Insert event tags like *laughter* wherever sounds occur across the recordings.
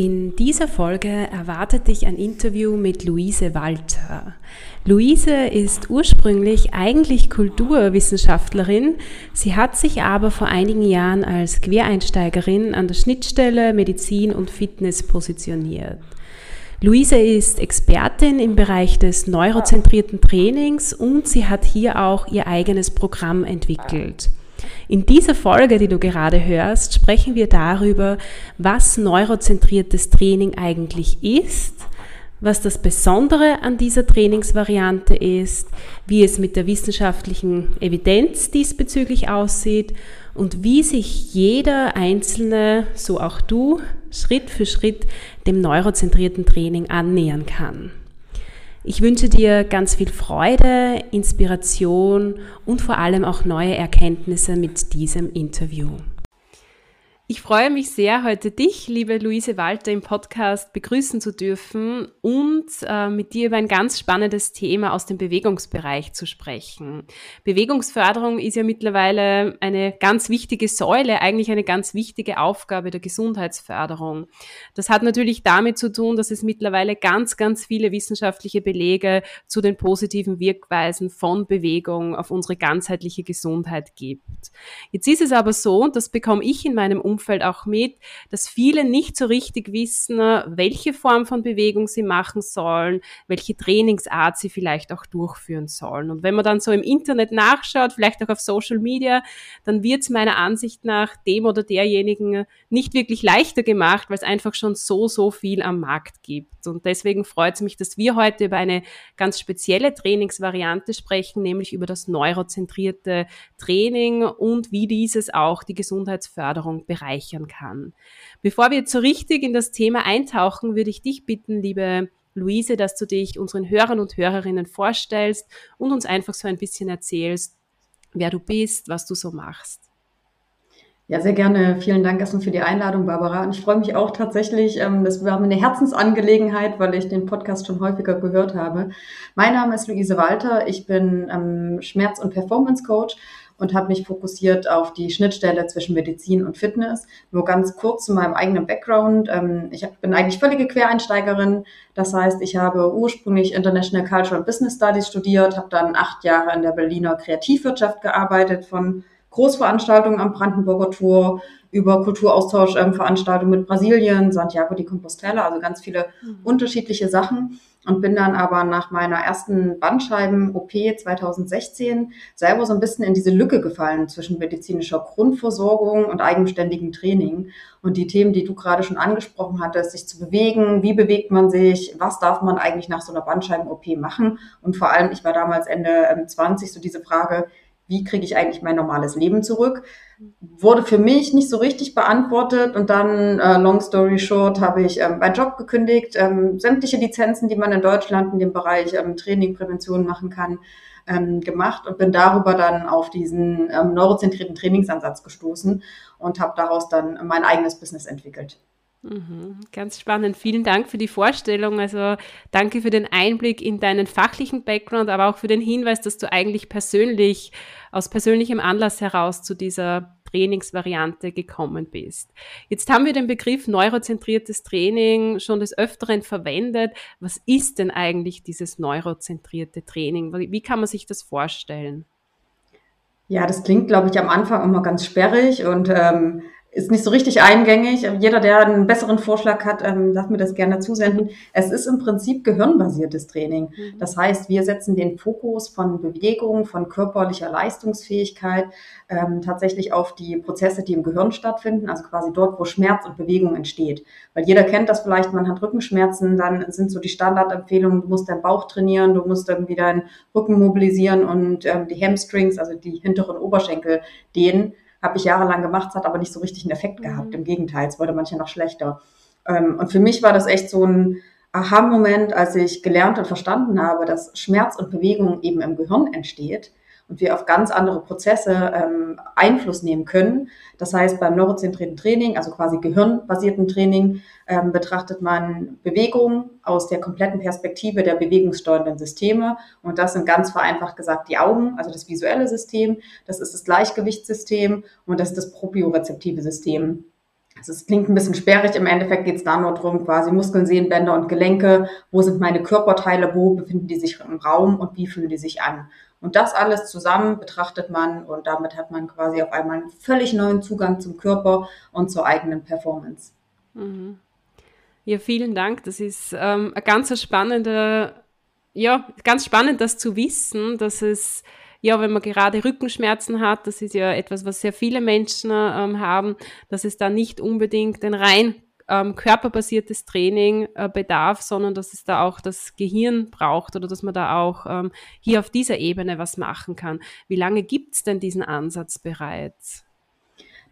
In dieser Folge erwartet dich ein Interview mit Luise Walter. Luise ist ursprünglich eigentlich Kulturwissenschaftlerin, sie hat sich aber vor einigen Jahren als Quereinsteigerin an der Schnittstelle Medizin und Fitness positioniert. Luise ist Expertin im Bereich des neurozentrierten Trainings und sie hat hier auch ihr eigenes Programm entwickelt. In dieser Folge, die du gerade hörst, sprechen wir darüber, was neurozentriertes Training eigentlich ist, was das Besondere an dieser Trainingsvariante ist, wie es mit der wissenschaftlichen Evidenz diesbezüglich aussieht und wie sich jeder Einzelne, so auch du, Schritt für Schritt dem neurozentrierten Training annähern kann. Ich wünsche dir ganz viel Freude, Inspiration und vor allem auch neue Erkenntnisse mit diesem Interview. Ich freue mich sehr, heute dich, liebe Luise Walter, im Podcast begrüßen zu dürfen und äh, mit dir über ein ganz spannendes Thema aus dem Bewegungsbereich zu sprechen. Bewegungsförderung ist ja mittlerweile eine ganz wichtige Säule, eigentlich eine ganz wichtige Aufgabe der Gesundheitsförderung. Das hat natürlich damit zu tun, dass es mittlerweile ganz, ganz viele wissenschaftliche Belege zu den positiven Wirkweisen von Bewegung auf unsere ganzheitliche Gesundheit gibt. Jetzt ist es aber so, und das bekomme ich in meinem Umfeld Umfeld auch mit, dass viele nicht so richtig wissen, welche Form von Bewegung sie machen sollen, welche Trainingsart sie vielleicht auch durchführen sollen. Und wenn man dann so im Internet nachschaut, vielleicht auch auf Social Media, dann wird es meiner Ansicht nach dem oder derjenigen nicht wirklich leichter gemacht, weil es einfach schon so, so viel am Markt gibt. Und deswegen freut es mich, dass wir heute über eine ganz spezielle Trainingsvariante sprechen, nämlich über das neurozentrierte Training und wie dieses auch die Gesundheitsförderung bereichert bereichern kann. Bevor wir jetzt so richtig in das Thema eintauchen, würde ich dich bitten, liebe Luise, dass du dich unseren Hörern und Hörerinnen vorstellst und uns einfach so ein bisschen erzählst, wer du bist, was du so machst. Ja, sehr gerne. Vielen Dank erstmal für die Einladung, Barbara. Und ich freue mich auch tatsächlich, ähm, das war mir eine Herzensangelegenheit, weil ich den Podcast schon häufiger gehört habe. Mein Name ist Luise Walter. Ich bin ähm, Schmerz- und Performance Coach und habe mich fokussiert auf die Schnittstelle zwischen Medizin und Fitness. Nur ganz kurz zu meinem eigenen Background. Ähm, ich bin eigentlich völlige Quereinsteigerin. Das heißt, ich habe ursprünglich International Cultural and Business Studies studiert, habe dann acht Jahre in der Berliner Kreativwirtschaft gearbeitet, von Großveranstaltungen am Brandenburger Tor über Kulturaustauschveranstaltungen mit Brasilien, Santiago de Compostela, also ganz viele mhm. unterschiedliche Sachen und bin dann aber nach meiner ersten Bandscheiben-OP 2016 selber so ein bisschen in diese Lücke gefallen zwischen medizinischer Grundversorgung und eigenständigem Training. Und die Themen, die du gerade schon angesprochen hattest, sich zu bewegen, wie bewegt man sich, was darf man eigentlich nach so einer Bandscheiben-OP machen? Und vor allem, ich war damals Ende 20, ähm, so diese Frage, wie kriege ich eigentlich mein normales Leben zurück? Wurde für mich nicht so richtig beantwortet und dann, äh, long story short, habe ich ähm, meinen Job gekündigt, ähm, sämtliche Lizenzen, die man in Deutschland in dem Bereich ähm, Training, Prävention machen kann, ähm, gemacht und bin darüber dann auf diesen ähm, neurozentrierten Trainingsansatz gestoßen und habe daraus dann mein eigenes Business entwickelt. Mhm, ganz spannend. Vielen Dank für die Vorstellung. Also danke für den Einblick in deinen fachlichen Background, aber auch für den Hinweis, dass du eigentlich persönlich, aus persönlichem Anlass heraus zu dieser Trainingsvariante gekommen bist. Jetzt haben wir den Begriff neurozentriertes Training schon des Öfteren verwendet. Was ist denn eigentlich dieses neurozentrierte Training? Wie kann man sich das vorstellen? Ja, das klingt, glaube ich, am Anfang immer ganz sperrig und ähm, ist nicht so richtig eingängig. Jeder, der einen besseren Vorschlag hat, ähm, darf mir das gerne zusenden. Es ist im Prinzip gehirnbasiertes Training. Mhm. Das heißt, wir setzen den Fokus von Bewegung, von körperlicher Leistungsfähigkeit ähm, tatsächlich auf die Prozesse, die im Gehirn stattfinden, also quasi dort, wo Schmerz und Bewegung entsteht. Weil jeder kennt das vielleicht, man hat Rückenschmerzen, dann sind so die Standardempfehlungen, du musst deinen Bauch trainieren, du musst irgendwie deinen Rücken mobilisieren und ähm, die Hamstrings, also die hinteren Oberschenkel dehnen. Habe ich jahrelang gemacht, es hat aber nicht so richtig einen Effekt gehabt. Mhm. Im Gegenteil, es wurde manchmal noch schlechter. Ähm, und für mich war das echt so ein Aha-Moment, als ich gelernt und verstanden habe, dass Schmerz und Bewegung eben im Gehirn entsteht und wir auf ganz andere Prozesse ähm, Einfluss nehmen können. Das heißt, beim neurozentrierten Training, also quasi gehirnbasierten Training, ähm, betrachtet man Bewegung aus der kompletten Perspektive der bewegungssteuernden Systeme. Und das sind ganz vereinfacht gesagt die Augen, also das visuelle System, das ist das Gleichgewichtssystem und das ist das propriorezeptive System. Also es klingt ein bisschen sperrig, im Endeffekt geht es da nur darum, quasi Muskeln, Sehnenbänder und Gelenke, wo sind meine Körperteile, wo befinden die sich im Raum und wie fühlen die sich an. Und das alles zusammen betrachtet man und damit hat man quasi auf einmal einen völlig neuen Zugang zum Körper und zur eigenen Performance. Mhm. Ja, vielen Dank. Das ist ähm, ein ganz spannender, ja, ganz spannend, das zu wissen, dass es ja, wenn man gerade Rückenschmerzen hat, das ist ja etwas, was sehr viele Menschen ähm, haben, dass es da nicht unbedingt den rein ähm, körperbasiertes Training äh, bedarf, sondern dass es da auch das Gehirn braucht oder dass man da auch ähm, hier auf dieser Ebene was machen kann. Wie lange gibt es denn diesen Ansatz bereits?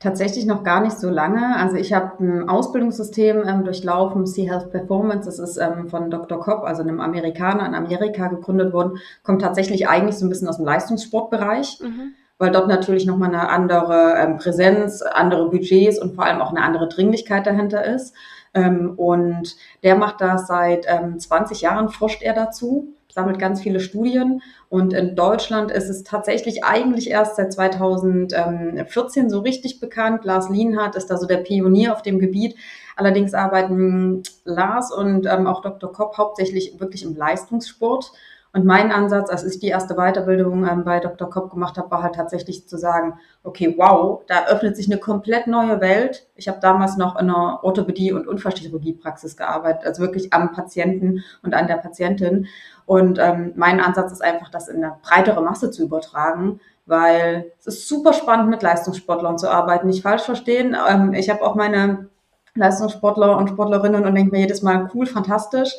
Tatsächlich noch gar nicht so lange. Also ich habe ein Ausbildungssystem ähm, durchlaufen, Sea Health Performance. Das ist ähm, von Dr. Kopp, also einem Amerikaner in Amerika gegründet worden. Kommt tatsächlich eigentlich so ein bisschen aus dem Leistungssportbereich. Mhm weil dort natürlich nochmal eine andere ähm, Präsenz, andere Budgets und vor allem auch eine andere Dringlichkeit dahinter ist. Ähm, und der macht das seit ähm, 20 Jahren, forscht er dazu, sammelt ganz viele Studien. Und in Deutschland ist es tatsächlich eigentlich erst seit 2014 so richtig bekannt. Lars Lienhardt ist da so der Pionier auf dem Gebiet. Allerdings arbeiten Lars und ähm, auch Dr. Kopp hauptsächlich wirklich im Leistungssport. Und mein Ansatz, als ich die erste Weiterbildung ähm, bei Dr. Kopp gemacht habe, war halt tatsächlich zu sagen, okay, wow, da öffnet sich eine komplett neue Welt. Ich habe damals noch in einer Orthopädie- und Unfallchirurgiepraxis gearbeitet, also wirklich am Patienten und an der Patientin. Und ähm, mein Ansatz ist einfach, das in eine breitere Masse zu übertragen, weil es ist super spannend, mit Leistungssportlern zu arbeiten. Nicht falsch verstehen. Ähm, ich habe auch meine Leistungssportler und Sportlerinnen und denke mir jedes Mal, cool, fantastisch.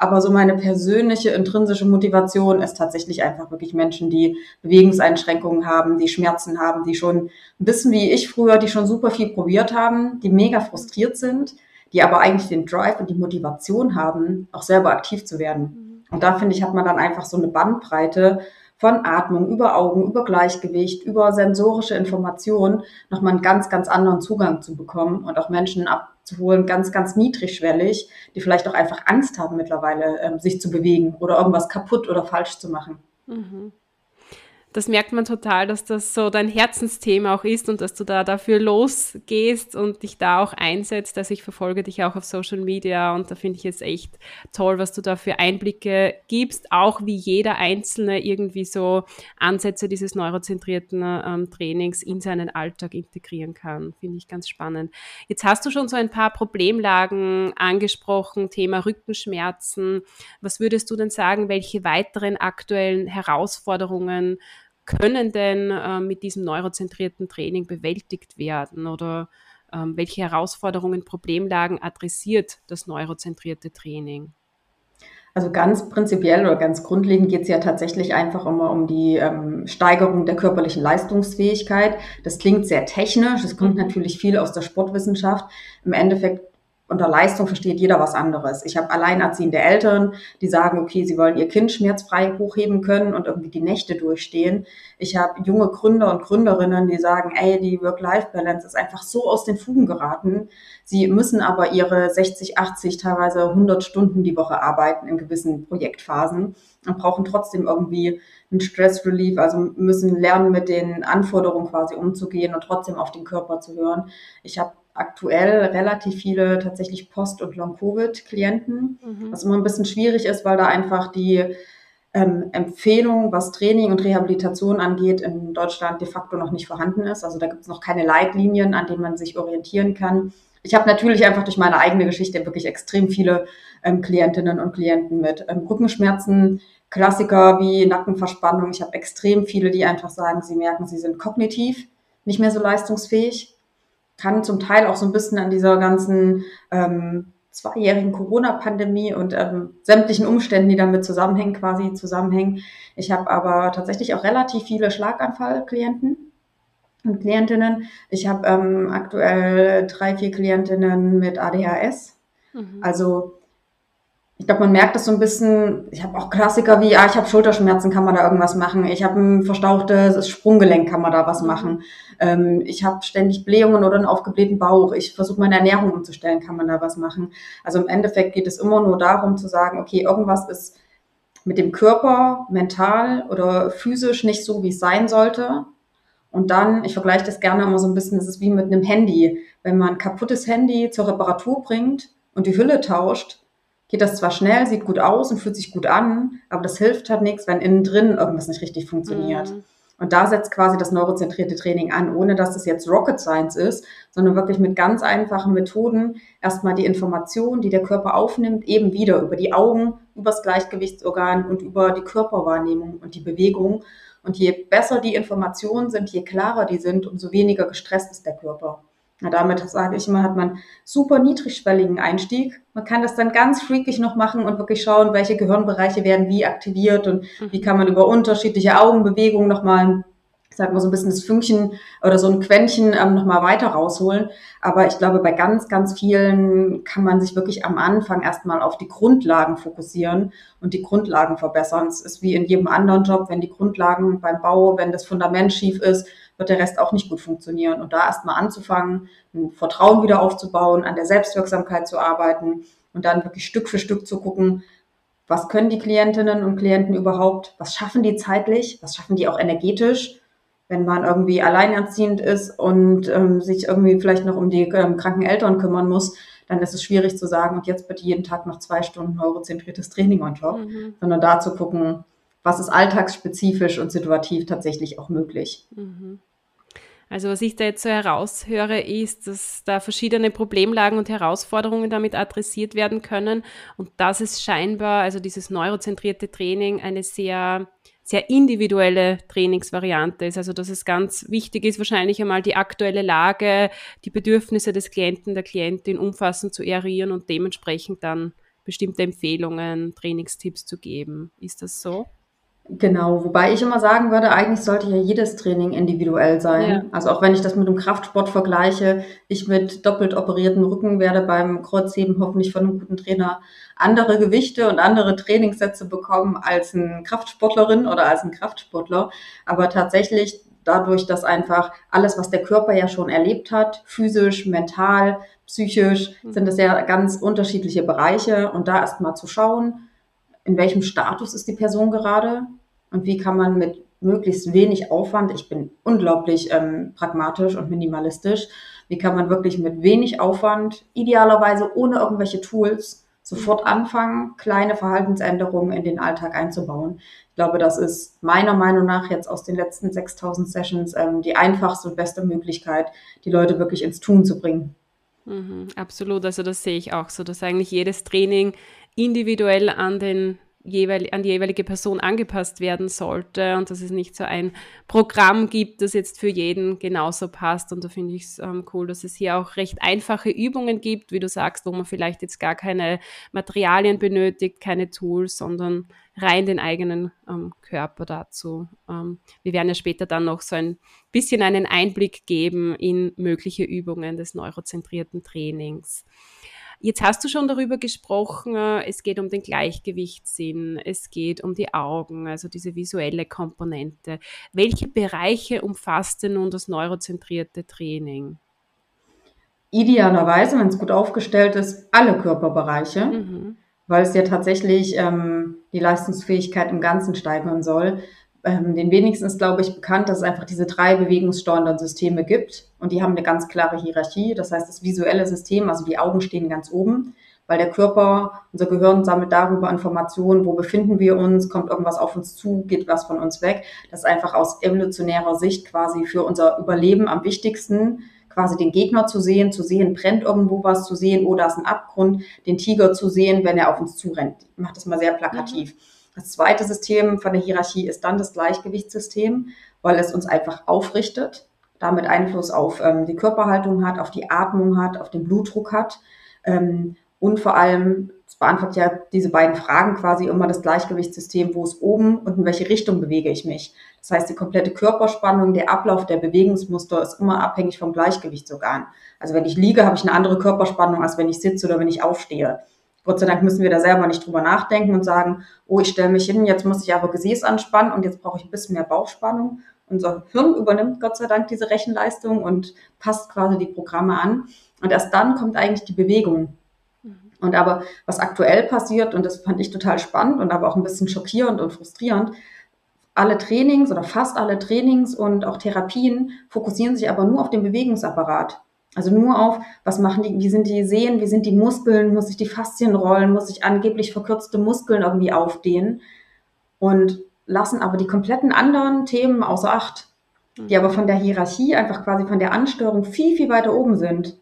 Aber so meine persönliche intrinsische Motivation ist tatsächlich einfach wirklich Menschen, die Bewegungseinschränkungen haben, die Schmerzen haben, die schon ein bisschen wie ich früher, die schon super viel probiert haben, die mega frustriert sind, die aber eigentlich den Drive und die Motivation haben, auch selber aktiv zu werden. Und da finde ich, hat man dann einfach so eine Bandbreite von Atmung über Augen, über Gleichgewicht, über sensorische Informationen nochmal einen ganz, ganz anderen Zugang zu bekommen und auch Menschen abzuholen, ganz, ganz niedrigschwellig, die vielleicht auch einfach Angst haben mittlerweile, ähm, sich zu bewegen oder irgendwas kaputt oder falsch zu machen. Mhm das merkt man total, dass das so dein Herzensthema auch ist und dass du da dafür losgehst und dich da auch einsetzt. Also ich verfolge dich auch auf Social Media und da finde ich es echt toll, was du da für Einblicke gibst, auch wie jeder Einzelne irgendwie so Ansätze dieses neurozentrierten ähm, Trainings in seinen Alltag integrieren kann. Finde ich ganz spannend. Jetzt hast du schon so ein paar Problemlagen angesprochen, Thema Rückenschmerzen. Was würdest du denn sagen, welche weiteren aktuellen Herausforderungen können denn äh, mit diesem neurozentrierten Training bewältigt werden oder ähm, welche Herausforderungen, Problemlagen adressiert das neurozentrierte Training? Also ganz prinzipiell oder ganz grundlegend geht es ja tatsächlich einfach immer um die ähm, Steigerung der körperlichen Leistungsfähigkeit. Das klingt sehr technisch, es kommt mhm. natürlich viel aus der Sportwissenschaft. Im Endeffekt unter Leistung versteht jeder was anderes. Ich habe alleinerziehende Eltern, die sagen, okay, sie wollen ihr Kind schmerzfrei hochheben können und irgendwie die Nächte durchstehen. Ich habe junge Gründer und Gründerinnen, die sagen, ey, die Work-Life-Balance ist einfach so aus den Fugen geraten. Sie müssen aber ihre 60, 80, teilweise 100 Stunden die Woche arbeiten in gewissen Projektphasen und brauchen trotzdem irgendwie einen Stress Relief, also müssen lernen, mit den Anforderungen quasi umzugehen und trotzdem auf den Körper zu hören. Ich habe aktuell relativ viele tatsächlich Post- und Long-Covid-Klienten, mhm. was immer ein bisschen schwierig ist, weil da einfach die ähm, Empfehlung, was Training und Rehabilitation angeht, in Deutschland de facto noch nicht vorhanden ist. Also da gibt es noch keine Leitlinien, an denen man sich orientieren kann. Ich habe natürlich einfach durch meine eigene Geschichte wirklich extrem viele ähm, Klientinnen und Klienten mit ähm, Rückenschmerzen, Klassiker wie Nackenverspannung. Ich habe extrem viele, die einfach sagen, sie merken, sie sind kognitiv nicht mehr so leistungsfähig. Kann zum Teil auch so ein bisschen an dieser ganzen ähm, zweijährigen Corona-Pandemie und ähm, sämtlichen Umständen, die damit zusammenhängen, quasi zusammenhängen. Ich habe aber tatsächlich auch relativ viele Schlaganfallklienten und Klientinnen. Ich habe ähm, aktuell drei, vier Klientinnen mit ADHS. Mhm. Also ich glaube, man merkt das so ein bisschen. Ich habe auch Klassiker wie, ah, ich habe Schulterschmerzen, kann man da irgendwas machen? Ich habe ein verstauchtes Sprunggelenk, kann man da was machen? Ähm, ich habe ständig Blähungen oder einen aufgeblähten Bauch. Ich versuche meine Ernährung umzustellen, kann man da was machen? Also im Endeffekt geht es immer nur darum zu sagen, okay, irgendwas ist mit dem Körper mental oder physisch nicht so, wie es sein sollte. Und dann, ich vergleiche das gerne immer so ein bisschen, das ist wie mit einem Handy. Wenn man ein kaputtes Handy zur Reparatur bringt und die Hülle tauscht, geht das zwar schnell, sieht gut aus und fühlt sich gut an, aber das hilft halt nichts, wenn innen drin irgendwas nicht richtig funktioniert. Mhm. Und da setzt quasi das neurozentrierte Training an, ohne dass es jetzt Rocket Science ist, sondern wirklich mit ganz einfachen Methoden erstmal die Information, die der Körper aufnimmt, eben wieder über die Augen, übers Gleichgewichtsorgan und über die Körperwahrnehmung und die Bewegung. Und je besser die Informationen sind, je klarer die sind, umso weniger gestresst ist der Körper. Na, damit sage ich immer, hat man super niedrigschwelligen Einstieg. Man kann das dann ganz freakig noch machen und wirklich schauen, welche Gehirnbereiche werden wie aktiviert und mhm. wie kann man über unterschiedliche Augenbewegungen nochmal, sagen wir so ein bisschen das Fünkchen oder so ein Quäntchen ähm, nochmal weiter rausholen. Aber ich glaube, bei ganz, ganz vielen kann man sich wirklich am Anfang erstmal auf die Grundlagen fokussieren und die Grundlagen verbessern. Es ist wie in jedem anderen Job, wenn die Grundlagen beim Bau, wenn das Fundament schief ist, wird der Rest auch nicht gut funktionieren. Und da erstmal anzufangen, ein Vertrauen wieder aufzubauen, an der Selbstwirksamkeit zu arbeiten und dann wirklich Stück für Stück zu gucken, was können die Klientinnen und Klienten überhaupt, was schaffen die zeitlich, was schaffen die auch energetisch, wenn man irgendwie alleinerziehend ist und ähm, sich irgendwie vielleicht noch um die ähm, kranken Eltern kümmern muss, dann ist es schwierig zu sagen, und jetzt bitte jeden Tag noch zwei Stunden neurozentriertes Training on top, mhm. sondern da zu gucken, was ist alltagsspezifisch und situativ tatsächlich auch möglich. Mhm. Also was ich da jetzt so heraushöre, ist, dass da verschiedene Problemlagen und Herausforderungen damit adressiert werden können und dass es scheinbar, also dieses neurozentrierte Training, eine sehr sehr individuelle Trainingsvariante ist. Also dass es ganz wichtig ist, wahrscheinlich einmal die aktuelle Lage, die Bedürfnisse des Klienten, der Klientin umfassend zu eruieren und dementsprechend dann bestimmte Empfehlungen, Trainingstipps zu geben. Ist das so? Genau, wobei ich immer sagen würde, eigentlich sollte ja jedes Training individuell sein. Ja. Also auch wenn ich das mit dem Kraftsport vergleiche, ich mit doppelt operierten Rücken werde beim Kreuzheben hoffentlich von einem guten Trainer andere Gewichte und andere Trainingssätze bekommen als ein Kraftsportlerin oder als ein Kraftsportler. Aber tatsächlich dadurch, dass einfach alles, was der Körper ja schon erlebt hat, physisch, mental, psychisch, mhm. sind es ja ganz unterschiedliche Bereiche und da erstmal zu schauen, in welchem Status ist die Person gerade und wie kann man mit möglichst wenig Aufwand, ich bin unglaublich ähm, pragmatisch und minimalistisch, wie kann man wirklich mit wenig Aufwand, idealerweise ohne irgendwelche Tools, sofort anfangen, kleine Verhaltensänderungen in den Alltag einzubauen. Ich glaube, das ist meiner Meinung nach jetzt aus den letzten 6000 Sessions ähm, die einfachste und beste Möglichkeit, die Leute wirklich ins Tun zu bringen. Mhm, absolut, also das sehe ich auch so, dass eigentlich jedes Training individuell an den jeweil, an die jeweilige Person angepasst werden sollte und dass es nicht so ein Programm gibt, das jetzt für jeden genauso passt. Und da finde ich es ähm, cool, dass es hier auch recht einfache Übungen gibt, wie du sagst, wo man vielleicht jetzt gar keine Materialien benötigt, keine Tools, sondern rein den eigenen ähm, Körper dazu. Ähm, wir werden ja später dann noch so ein bisschen einen Einblick geben in mögliche Übungen des neurozentrierten Trainings. Jetzt hast du schon darüber gesprochen, äh, es geht um den Gleichgewichtssinn, es geht um die Augen, also diese visuelle Komponente. Welche Bereiche umfasst denn nun das neurozentrierte Training? Idealerweise, wenn es gut aufgestellt ist, alle Körperbereiche, mhm. weil es ja tatsächlich ähm, die Leistungsfähigkeit im Ganzen steigern soll ähm, den wenigsten ist, glaube ich, bekannt, dass es einfach diese drei bewegungssteuernden Systeme gibt. Und die haben eine ganz klare Hierarchie. Das heißt, das visuelle System, also die Augen stehen ganz oben, weil der Körper, unser Gehirn sammelt darüber Informationen, wo befinden wir uns, kommt irgendwas auf uns zu, geht was von uns weg. Das ist einfach aus evolutionärer Sicht quasi für unser Überleben am wichtigsten, quasi den Gegner zu sehen, zu sehen, brennt irgendwo was, zu sehen, oh, ist ein Abgrund, den Tiger zu sehen, wenn er auf uns zurennt. Ich mache das mal sehr plakativ. Mhm. Das zweite System von der Hierarchie ist dann das Gleichgewichtssystem, weil es uns einfach aufrichtet, damit Einfluss auf ähm, die Körperhaltung hat, auf die Atmung hat, auf den Blutdruck hat ähm, und vor allem, es beantwortet ja diese beiden Fragen quasi immer das Gleichgewichtssystem, wo es oben und in welche Richtung bewege ich mich. Das heißt, die komplette Körperspannung, der Ablauf der Bewegungsmuster ist immer abhängig vom Gleichgewichtsorgan. Also wenn ich liege, habe ich eine andere Körperspannung, als wenn ich sitze oder wenn ich aufstehe. Gott sei Dank müssen wir da selber nicht drüber nachdenken und sagen, oh, ich stelle mich hin, jetzt muss ich aber Gesäß anspannen und jetzt brauche ich ein bisschen mehr Bauchspannung. Unser Hirn übernimmt Gott sei Dank diese Rechenleistung und passt quasi die Programme an. Und erst dann kommt eigentlich die Bewegung. Mhm. Und aber was aktuell passiert, und das fand ich total spannend und aber auch ein bisschen schockierend und frustrierend, alle Trainings oder fast alle Trainings und auch Therapien fokussieren sich aber nur auf den Bewegungsapparat. Also nur auf, was machen die, wie sind die Sehnen, wie sind die Muskeln, muss ich die Faszien rollen, muss ich angeblich verkürzte Muskeln irgendwie aufdehnen und lassen aber die kompletten anderen Themen außer Acht, die aber von der Hierarchie, einfach quasi von der Ansteuerung viel, viel weiter oben sind.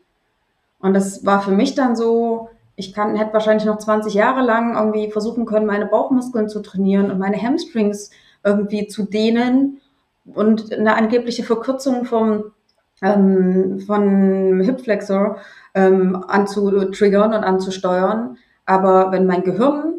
Und das war für mich dann so, ich kann, hätte wahrscheinlich noch 20 Jahre lang irgendwie versuchen können, meine Bauchmuskeln zu trainieren und meine Hamstrings irgendwie zu dehnen und eine angebliche Verkürzung vom ähm, von Hip Flexor ähm, anzutriggern und anzusteuern. Aber wenn mein Gehirn,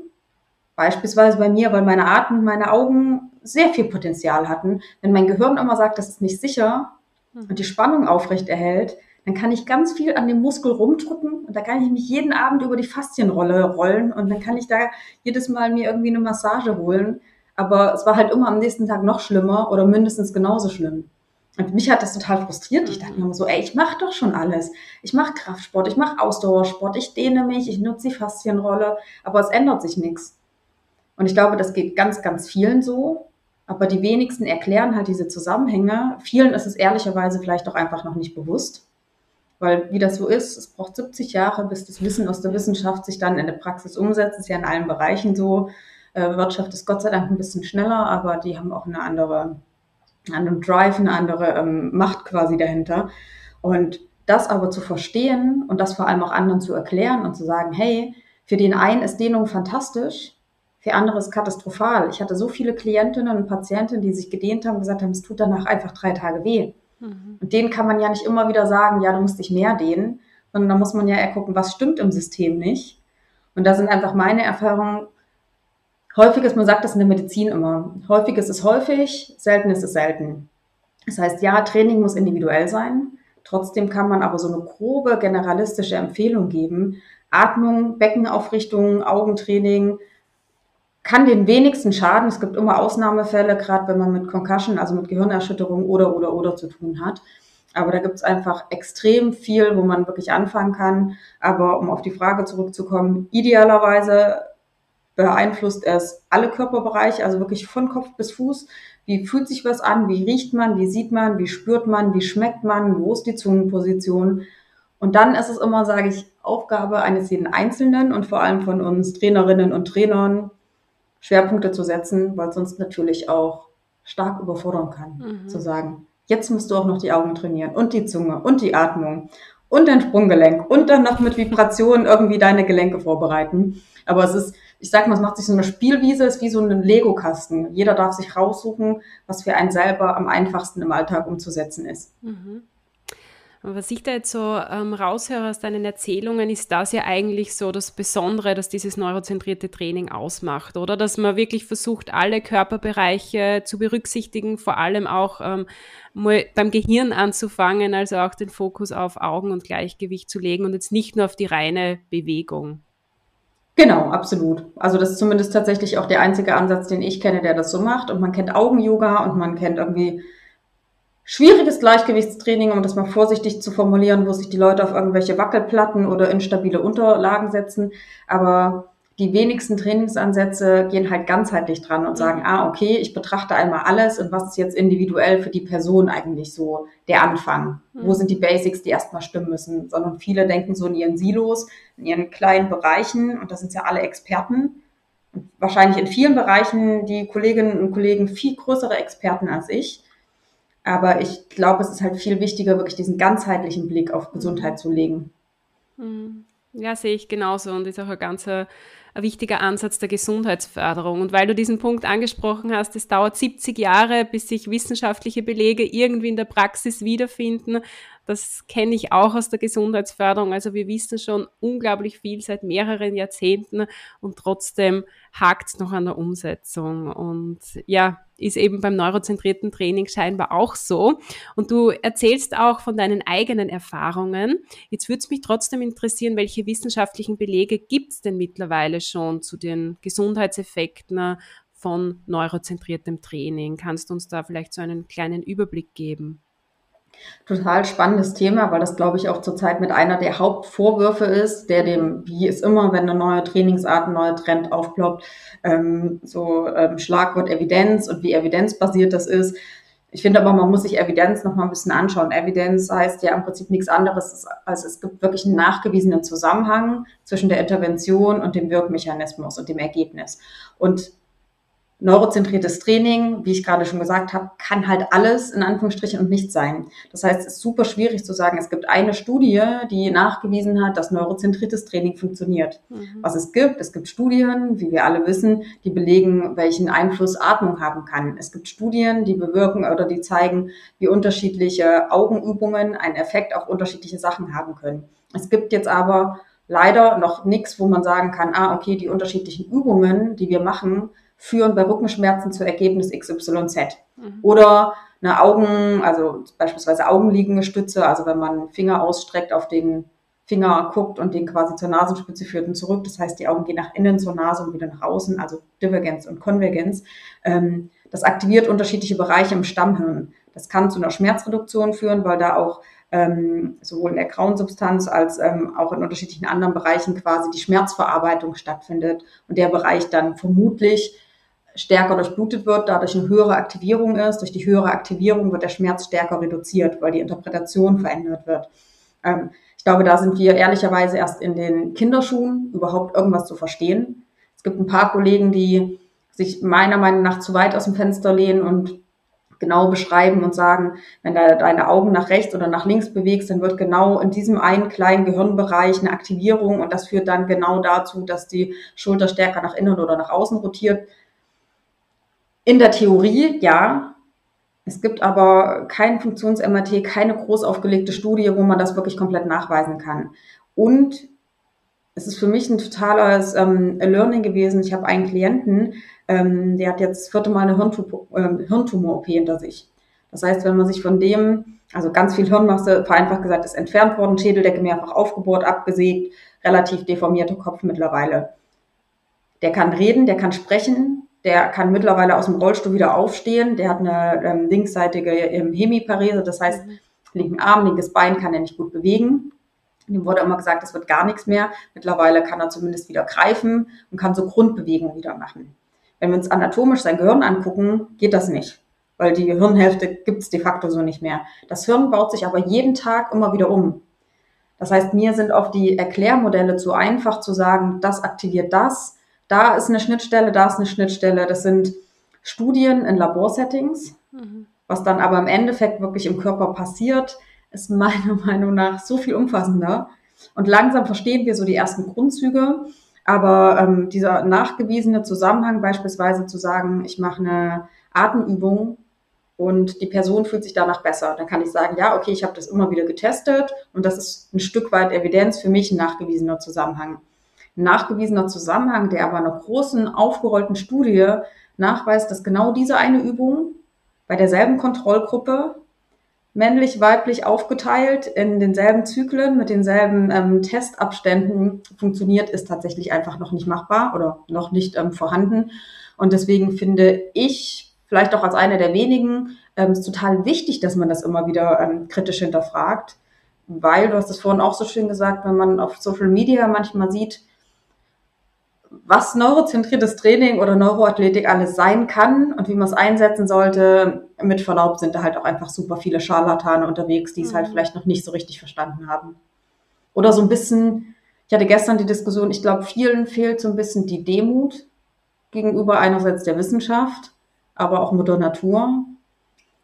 beispielsweise bei mir, weil meine Atmung, meine Augen sehr viel Potenzial hatten, wenn mein Gehirn immer sagt, das ist nicht sicher und die Spannung aufrecht erhält, dann kann ich ganz viel an dem Muskel rumdrücken und da kann ich mich jeden Abend über die Faszienrolle rollen und dann kann ich da jedes Mal mir irgendwie eine Massage holen. Aber es war halt immer am nächsten Tag noch schlimmer oder mindestens genauso schlimm. Und mich hat das total frustriert. Ich dachte mir so, ey, ich mache doch schon alles. Ich mache Kraftsport, ich mache Ausdauersport, ich dehne mich, ich nutze die Faszienrolle, aber es ändert sich nichts. Und ich glaube, das geht ganz, ganz vielen so. Aber die wenigsten erklären halt diese Zusammenhänge. Vielen ist es ehrlicherweise vielleicht auch einfach noch nicht bewusst. Weil wie das so ist, es braucht 70 Jahre, bis das Wissen aus der Wissenschaft sich dann in der Praxis umsetzt. Ist ja in allen Bereichen so. Äh, Wirtschaft ist Gott sei Dank ein bisschen schneller, aber die haben auch eine andere einem Drive, eine andere ähm, Macht quasi dahinter. Und das aber zu verstehen und das vor allem auch anderen zu erklären und zu sagen, hey, für den einen ist Dehnung fantastisch, für andere ist katastrophal. Ich hatte so viele Klientinnen und Patienten, die sich gedehnt haben und gesagt haben, es tut danach einfach drei Tage weh. Mhm. Und denen kann man ja nicht immer wieder sagen, ja, du musst dich mehr dehnen, sondern da muss man ja eher gucken, was stimmt im System nicht. Und da sind einfach meine Erfahrungen, Häufig ist, man sagt das in der Medizin immer, häufig ist es häufig, selten ist es selten. Das heißt, ja, Training muss individuell sein. Trotzdem kann man aber so eine grobe generalistische Empfehlung geben. Atmung, Beckenaufrichtung, Augentraining kann den wenigsten schaden. Es gibt immer Ausnahmefälle, gerade wenn man mit Concussion, also mit Gehirnerschütterung oder oder oder zu tun hat. Aber da gibt es einfach extrem viel, wo man wirklich anfangen kann. Aber um auf die Frage zurückzukommen, idealerweise beeinflusst es alle Körperbereiche, also wirklich von Kopf bis Fuß. Wie fühlt sich was an? Wie riecht man? Wie sieht man? Wie spürt man? Wie schmeckt man? Wo ist die Zungenposition? Und dann ist es immer, sage ich, Aufgabe eines jeden Einzelnen und vor allem von uns Trainerinnen und Trainern, Schwerpunkte zu setzen, weil sonst natürlich auch stark überfordern kann, mhm. zu sagen, jetzt musst du auch noch die Augen trainieren und die Zunge und die Atmung und dein Sprunggelenk und dann noch mit Vibrationen *laughs* irgendwie deine Gelenke vorbereiten. Aber es ist, ich sag mal, es macht sich so eine Spielwiese, ist wie so ein Lego-Kasten. Jeder darf sich raussuchen, was für einen selber am einfachsten im Alltag umzusetzen ist. Mhm. Was ich da jetzt so ähm, raushöre aus deinen Erzählungen, ist das ja eigentlich so das Besondere, dass dieses neurozentrierte Training ausmacht, oder? Dass man wirklich versucht, alle Körperbereiche zu berücksichtigen, vor allem auch ähm, beim Gehirn anzufangen, also auch den Fokus auf Augen und Gleichgewicht zu legen und jetzt nicht nur auf die reine Bewegung. Genau, absolut. Also das ist zumindest tatsächlich auch der einzige Ansatz, den ich kenne, der das so macht. Und man kennt Augen-Yoga und man kennt irgendwie schwieriges Gleichgewichtstraining, um das mal vorsichtig zu formulieren, wo sich die Leute auf irgendwelche Wackelplatten oder instabile Unterlagen setzen. Aber die wenigsten Trainingsansätze gehen halt ganzheitlich dran und sagen, ah, okay, ich betrachte einmal alles und was ist jetzt individuell für die Person eigentlich so der Anfang? Mhm. Wo sind die Basics, die erstmal stimmen müssen? Sondern viele denken so in ihren Silos, in ihren kleinen Bereichen und das sind ja alle Experten. Und wahrscheinlich in vielen Bereichen die Kolleginnen und Kollegen viel größere Experten als ich. Aber ich glaube, es ist halt viel wichtiger, wirklich diesen ganzheitlichen Blick auf Gesundheit zu legen. Mhm. Ja, sehe ich genauso und ist auch ein ganzer ein wichtiger Ansatz der Gesundheitsförderung. Und weil du diesen Punkt angesprochen hast, es dauert 70 Jahre, bis sich wissenschaftliche Belege irgendwie in der Praxis wiederfinden. Das kenne ich auch aus der Gesundheitsförderung. Also wir wissen schon unglaublich viel seit mehreren Jahrzehnten und trotzdem hakt es noch an der Umsetzung. Und ja, ist eben beim neurozentrierten Training scheinbar auch so. Und du erzählst auch von deinen eigenen Erfahrungen. Jetzt würde es mich trotzdem interessieren, welche wissenschaftlichen Belege gibt es denn mittlerweile schon zu den Gesundheitseffekten von neurozentriertem Training? Kannst du uns da vielleicht so einen kleinen Überblick geben? Total spannendes Thema, weil das, glaube ich, auch zurzeit mit einer der Hauptvorwürfe ist, der dem, wie es immer, wenn eine neue Trainingsart, ein neuer Trend aufploppt, ähm, so ähm, Schlagwort Evidenz und wie evidenzbasiert das ist. Ich finde aber, man muss sich Evidenz noch mal ein bisschen anschauen. Evidenz heißt ja im Prinzip nichts anderes, als es gibt wirklich einen nachgewiesenen Zusammenhang zwischen der Intervention und dem Wirkmechanismus und dem Ergebnis. Und neurozentriertes Training, wie ich gerade schon gesagt habe, kann halt alles in Anführungsstrichen und nicht sein. Das heißt, es ist super schwierig zu sagen, es gibt eine Studie, die nachgewiesen hat, dass neurozentriertes Training funktioniert. Mhm. Was es gibt, es gibt Studien, wie wir alle wissen, die belegen, welchen Einfluss Atmung haben kann. Es gibt Studien, die bewirken oder die zeigen, wie unterschiedliche Augenübungen einen Effekt auf unterschiedliche Sachen haben können. Es gibt jetzt aber leider noch nichts, wo man sagen kann, ah, okay, die unterschiedlichen Übungen, die wir machen, führen bei Rückenschmerzen zu Ergebnis XYZ. Mhm. Oder eine Augen, also beispielsweise augenliegende Stütze, also wenn man Finger ausstreckt, auf den Finger guckt und den quasi zur Nasenspitze führt und zurück. Das heißt, die Augen gehen nach innen zur Nase und wieder nach außen, also Divergenz und Konvergenz. Ähm, das aktiviert unterschiedliche Bereiche im Stammhirn. Das kann zu einer Schmerzreduktion führen, weil da auch ähm, sowohl in der grauen Substanz als ähm, auch in unterschiedlichen anderen Bereichen quasi die Schmerzverarbeitung stattfindet und der Bereich dann vermutlich stärker durchblutet wird, dadurch eine höhere Aktivierung ist. Durch die höhere Aktivierung wird der Schmerz stärker reduziert, weil die Interpretation verändert wird. Ähm, ich glaube, da sind wir ehrlicherweise erst in den Kinderschuhen, überhaupt irgendwas zu verstehen. Es gibt ein paar Kollegen, die sich meiner Meinung nach zu weit aus dem Fenster lehnen und genau beschreiben und sagen, wenn du deine Augen nach rechts oder nach links bewegst, dann wird genau in diesem einen kleinen Gehirnbereich eine Aktivierung und das führt dann genau dazu, dass die Schulter stärker nach innen oder nach außen rotiert. In der Theorie ja. Es gibt aber kein Funktions-MRT, keine groß aufgelegte Studie, wo man das wirklich komplett nachweisen kann. Und es ist für mich ein totales ähm, Learning gewesen. Ich habe einen Klienten, ähm, der hat jetzt das vierte Mal eine ähm, Hirntumor-OP hinter sich. Das heißt, wenn man sich von dem, also ganz viel Hirnmasse, vereinfacht gesagt, ist entfernt worden, Schädeldecke mehrfach aufgebohrt, abgesägt, relativ deformierter Kopf mittlerweile. Der kann reden, der kann sprechen, der kann mittlerweile aus dem Rollstuhl wieder aufstehen. Der hat eine ähm, linksseitige ähm, Hemiparese, das heißt, mhm. linken Arm, linkes Bein kann er nicht gut bewegen. Dem wurde immer gesagt, es wird gar nichts mehr. Mittlerweile kann er zumindest wieder greifen und kann so Grundbewegungen wieder machen. Wenn wir uns anatomisch sein Gehirn angucken, geht das nicht, weil die Gehirnhälfte gibt es de facto so nicht mehr. Das Hirn baut sich aber jeden Tag immer wieder um. Das heißt, mir sind oft die Erklärmodelle zu einfach zu sagen, das aktiviert das, da ist eine Schnittstelle, da ist eine Schnittstelle. Das sind Studien in Laborsettings. Mhm. Was dann aber im Endeffekt wirklich im Körper passiert, ist meiner *laughs* Meinung nach so viel umfassender. Und langsam verstehen wir so die ersten Grundzüge. Aber ähm, dieser nachgewiesene Zusammenhang, beispielsweise zu sagen, ich mache eine Atemübung und die Person fühlt sich danach besser, dann kann ich sagen, ja, okay, ich habe das immer wieder getestet und das ist ein Stück weit Evidenz für mich ein nachgewiesener Zusammenhang nachgewiesener Zusammenhang, der aber einer großen, aufgerollten Studie nachweist, dass genau diese eine Übung bei derselben Kontrollgruppe männlich, weiblich aufgeteilt in denselben Zyklen mit denselben ähm, Testabständen funktioniert, ist tatsächlich einfach noch nicht machbar oder noch nicht ähm, vorhanden. Und deswegen finde ich, vielleicht auch als eine der wenigen, ähm, es total wichtig, dass man das immer wieder ähm, kritisch hinterfragt, weil, du hast es vorhin auch so schön gesagt, wenn man auf Social Media manchmal sieht, was neurozentriertes Training oder Neuroathletik alles sein kann und wie man es einsetzen sollte, mit Verlaub sind da halt auch einfach super viele Scharlatane unterwegs, die es halt mhm. halt vielleicht noch nicht so richtig verstanden haben. Oder so ein bisschen, ich hatte gestern die Diskussion, ich glaube, vielen fehlt so ein bisschen die Demut gegenüber einerseits der Wissenschaft, aber auch Mutter Natur.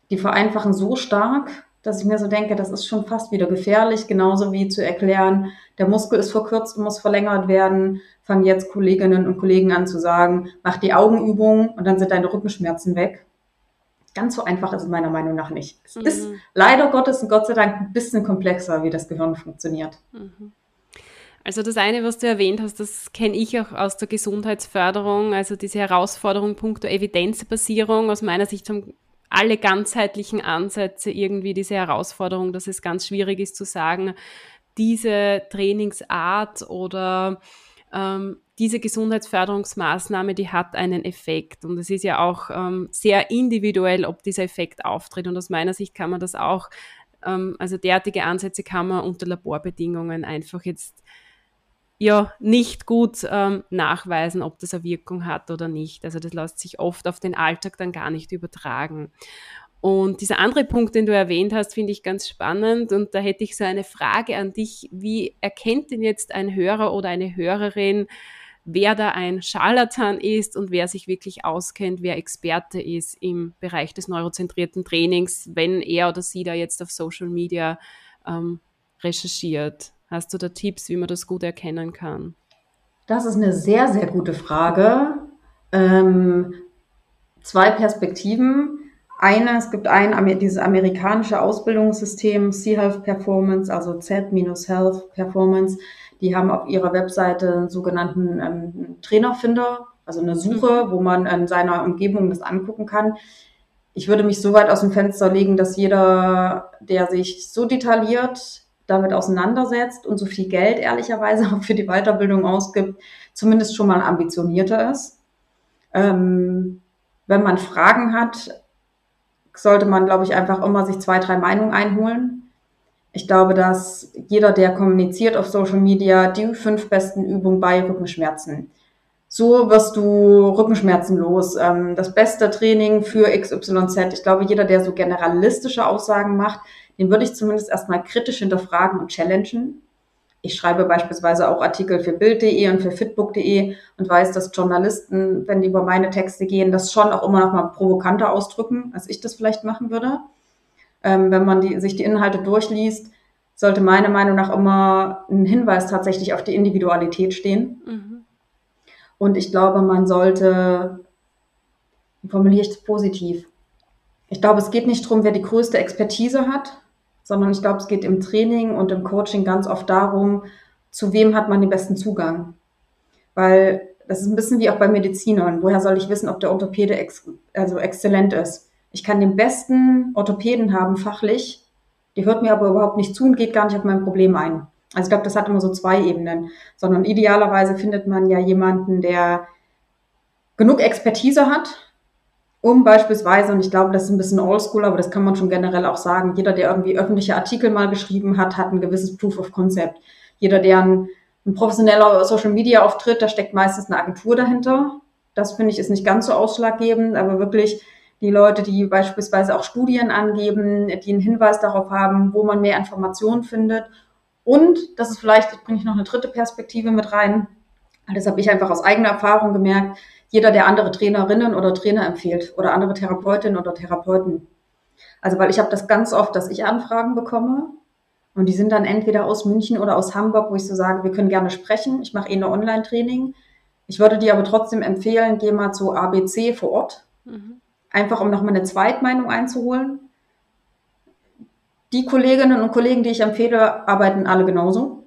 Die vereinfachen so stark, dass ich mir so denke, das ist schon fast wieder gefährlich, genauso wie zu erklären, der Muskel ist verkürzt und muss verlängert werden. Fangen jetzt Kolleginnen und Kollegen an zu sagen, mach die Augenübung und dann sind deine Rückenschmerzen weg. Ganz so einfach ist es meiner Meinung nach nicht. Es mhm. ist leider Gottes und Gott sei Dank ein bisschen komplexer, wie das Gehirn funktioniert. Mhm. Also das eine, was du erwähnt hast, das kenne ich auch aus der Gesundheitsförderung, also diese Herausforderung punkto Evidenzbasierung. Aus meiner Sicht haben alle ganzheitlichen Ansätze irgendwie diese Herausforderung, dass es ganz schwierig ist zu sagen, diese Trainingsart oder ähm, diese Gesundheitsförderungsmaßnahme, die hat einen Effekt. Und es ist ja auch ähm, sehr individuell, ob dieser Effekt auftritt. Und aus meiner Sicht kann man das auch, ähm, also derartige Ansätze kann man unter Laborbedingungen einfach jetzt ja nicht gut ähm, nachweisen, ob das eine Wirkung hat oder nicht. Also das lässt sich oft auf den Alltag dann gar nicht übertragen. Und dieser andere Punkt, den du erwähnt hast, finde ich ganz spannend. Und da hätte ich so eine Frage an dich. Wie erkennt denn jetzt ein Hörer oder eine Hörerin, wer da ein Scharlatan ist und wer sich wirklich auskennt, wer Experte ist im Bereich des neurozentrierten Trainings, wenn er oder sie da jetzt auf Social Media ähm, recherchiert? Hast du da Tipps, wie man das gut erkennen kann? Das ist eine sehr, sehr gute Frage. Ähm, zwei Perspektiven. Eine, es gibt ein, dieses amerikanische Ausbildungssystem C-Health Performance, also Z-Health Performance. Die haben auf ihrer Webseite einen sogenannten ähm, Trainerfinder, also eine Suche, mhm. wo man in seiner Umgebung das angucken kann. Ich würde mich so weit aus dem Fenster legen, dass jeder, der sich so detailliert damit auseinandersetzt und so viel Geld ehrlicherweise *laughs* auch für die Weiterbildung ausgibt, zumindest schon mal ambitionierter ist. Ähm, wenn man Fragen hat, sollte man, glaube ich, einfach immer sich zwei, drei Meinungen einholen. Ich glaube, dass jeder, der kommuniziert auf Social Media, die fünf besten Übungen bei Rückenschmerzen. So wirst du Rückenschmerzen los. Ähm, das beste Training für XYZ. Ich glaube, jeder, der so generalistische Aussagen macht, den würde ich zumindest erstmal kritisch hinterfragen und challengen. Ich schreibe beispielsweise auch Artikel für Bild.de und für Fitbook.de und weiß, dass Journalisten, wenn die über meine Texte gehen, das schon auch immer noch mal provokanter ausdrücken, als ich das vielleicht machen würde. Ähm, wenn man die, sich die Inhalte durchliest, sollte meiner Meinung nach immer ein Hinweis tatsächlich auf die Individualität stehen. Mhm. Und ich glaube, man sollte, formuliere ich es positiv, ich glaube, es geht nicht darum, wer die größte Expertise hat, sondern ich glaube, es geht im Training und im Coaching ganz oft darum, zu wem hat man den besten Zugang. Weil das ist ein bisschen wie auch bei Medizinern. Woher soll ich wissen, ob der Orthopäde ex also exzellent ist? Ich kann den besten Orthopäden haben, fachlich, die hört mir aber überhaupt nicht zu und geht gar nicht auf mein Problem ein. Also ich glaube, das hat immer so zwei Ebenen, sondern idealerweise findet man ja jemanden, der genug Expertise hat, um beispielsweise, und ich glaube, das ist ein bisschen oldschool, aber das kann man schon generell auch sagen, jeder, der irgendwie öffentliche Artikel mal geschrieben hat, hat ein gewisses Proof of Concept. Jeder, der ein, ein professioneller Social Media auftritt, da steckt meistens eine Agentur dahinter. Das finde ich ist nicht ganz so ausschlaggebend, aber wirklich die Leute, die beispielsweise auch Studien angeben, die einen Hinweis darauf haben, wo man mehr Informationen findet. Und das ist vielleicht, bringe ich noch eine dritte Perspektive mit rein. Das habe ich einfach aus eigener Erfahrung gemerkt jeder, der andere Trainerinnen oder Trainer empfiehlt oder andere Therapeutinnen oder Therapeuten. Also weil ich habe das ganz oft, dass ich Anfragen bekomme und die sind dann entweder aus München oder aus Hamburg, wo ich so sage, wir können gerne sprechen. Ich mache eh eine Online-Training. Ich würde dir aber trotzdem empfehlen, geh mal zu ABC vor Ort. Mhm. Einfach um nochmal eine Zweitmeinung einzuholen. Die Kolleginnen und Kollegen, die ich empfehle, arbeiten alle genauso.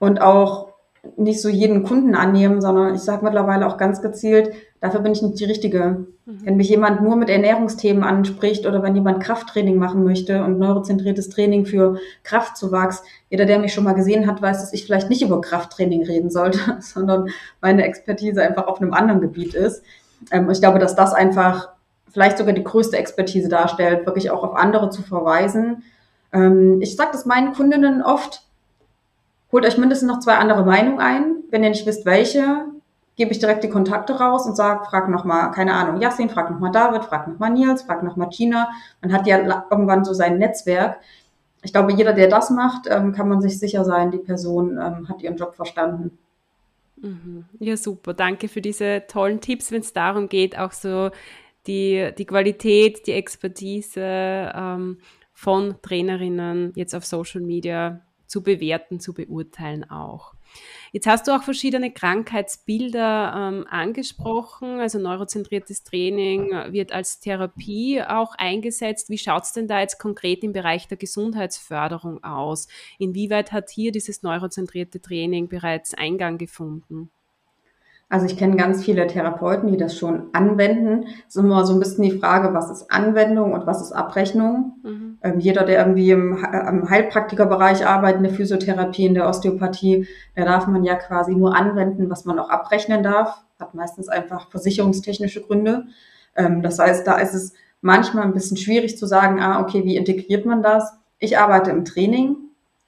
Und auch nicht so jeden Kunden annehmen, sondern ich sage mittlerweile auch ganz gezielt, dafür bin ich nicht die Richtige. Mhm. Wenn mich jemand nur mit Ernährungsthemen anspricht oder wenn jemand Krafttraining machen möchte und neurozentriertes Training für Kraftzuwachs, jeder, der mich schon mal gesehen hat, weiß, dass ich vielleicht nicht über Krafttraining reden sollte, *laughs* sondern meine Expertise einfach auf einem anderen Gebiet ist. Ähm, ich glaube, dass das einfach vielleicht sogar die größte Expertise darstellt, wirklich auch auf andere zu verweisen. Ähm, ich sage das meinen Kundinnen oft, holt euch mindestens noch zwei andere Meinungen ein, Wenn ihr nicht wisst, welche, gebe ich direkt die Kontakte raus und sage, frag nochmal, keine Ahnung, Yassin, frag nochmal David, frag nochmal Nils, frag nochmal Gina. Man hat ja irgendwann so sein Netzwerk. Ich glaube, jeder, der das macht, ähm, kann man sich sicher sein, die Person ähm, hat ihren Job verstanden. Mhm. Ja, super. Danke für diese tollen Tipps, wenn es darum geht, auch so die, die Qualität, die Expertise ähm, von Trainerinnen jetzt auf Social Media zu bewerten, zu beurteilen auch. Jetzt hast du auch verschiedene Krankheitsbilder ähm, angesprochen. Also neurozentriertes Training wird als Therapie auch eingesetzt. Wie schaut es denn da jetzt konkret im Bereich der Gesundheitsförderung aus? Inwieweit hat hier dieses neurozentrierte Training bereits Eingang gefunden? Also ich kenne ganz viele Therapeuten, die das schon anwenden. Es ist immer so ein bisschen die Frage, was ist Anwendung und was ist Abrechnung. Mhm. Ähm, jeder, der irgendwie im, im Heilpraktikerbereich arbeitet, in der Physiotherapie, in der Osteopathie, da darf man ja quasi nur anwenden, was man auch abrechnen darf. Hat meistens einfach versicherungstechnische Gründe. Ähm, das heißt, da ist es manchmal ein bisschen schwierig zu sagen, ah, okay, wie integriert man das? Ich arbeite im Training.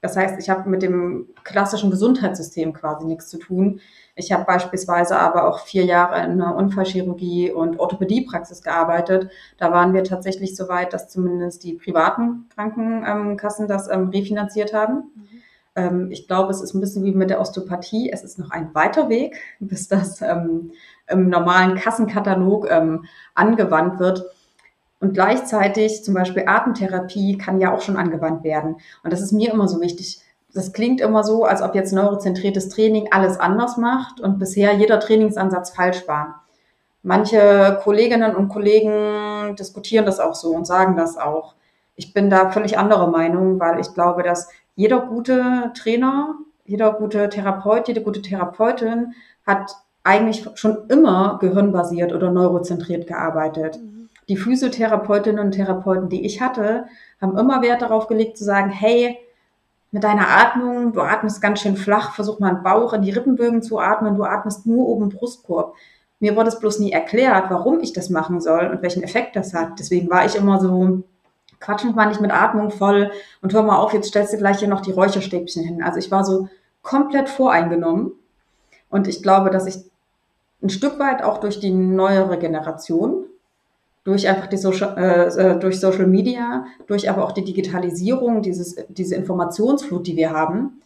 Das heißt, ich habe mit dem klassischen Gesundheitssystem quasi nichts zu tun. Ich habe beispielsweise aber auch vier Jahre in einer Unfallchirurgie und Orthopädiepraxis gearbeitet. Da waren wir tatsächlich so weit, dass zumindest die privaten Krankenkassen das ähm, refinanziert haben. Mhm. Ähm, ich glaube, es ist ein bisschen wie mit der Osteopathie. Es ist noch ein weiter Weg, bis das ähm, im normalen Kassenkatalog angewandt wird. Und gleichzeitig zum Beispiel Atemtherapie kann ja auch schon angewandt werden. Und das ist mir immer so wichtig das klingt immer so, als ob jetzt neurozentriertes Training alles anders macht und bisher jeder Trainingsansatz falsch war. Manche Kolleginnen und Kollegen diskutieren das auch so und sagen das auch. Ich bin da völlig anderer Meinung, weil ich glaube, dass jeder gute Trainer, jeder gute Therapeut, jede gute Therapeutin hat eigentlich schon immer gehirnbasiert oder neurozentriert gearbeitet. Mhm. Die Physiotherapeutinnen und Therapeuten, die ich hatte, haben immer Wert darauf gelegt zu sagen, hey, mit deiner Atmung, du atmest ganz schön flach, versuch mal einen Bauch in die Rippenbögen zu atmen, du atmest nur oben Brustkorb. Mir wurde es bloß nie erklärt, warum ich das machen soll und welchen Effekt das hat. Deswegen war ich immer so, quatsch mich mal nicht mit Atmung voll und hör mal auf, jetzt stellst du gleich hier noch die Räucherstäbchen hin. Also ich war so komplett voreingenommen und ich glaube, dass ich ein Stück weit auch durch die neuere Generation durch einfach die Social, äh, äh, durch Social Media, durch aber auch die Digitalisierung, dieses, diese Informationsflut, die wir haben,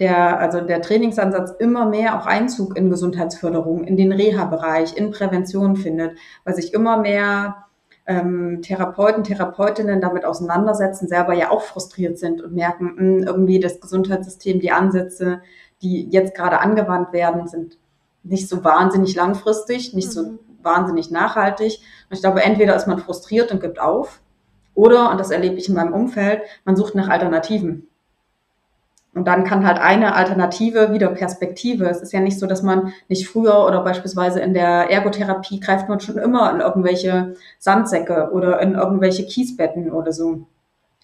der, also der Trainingsansatz immer mehr auch Einzug in Gesundheitsförderung, in den Reha-Bereich, in Prävention findet, weil sich immer mehr ähm, Therapeuten, Therapeutinnen damit auseinandersetzen, selber ja auch frustriert sind und merken, mh, hm, irgendwie das Gesundheitssystem, die Ansätze, die jetzt gerade angewandt werden, sind nicht so wahnsinnig langfristig, nicht mhm. so wahnsinnig nachhaltig. Und ich glaube, entweder ist man frustriert und gibt auf, oder, und das erlebe ich in meinem Umfeld, man sucht nach Alternativen. Und dann kann halt eine Alternative wieder Perspektive. Es ist ja nicht so, dass man nicht früher oder beispielsweise in der Ergotherapie greift man schon immer in irgendwelche Sandsäcke oder in irgendwelche Kiesbetten oder so.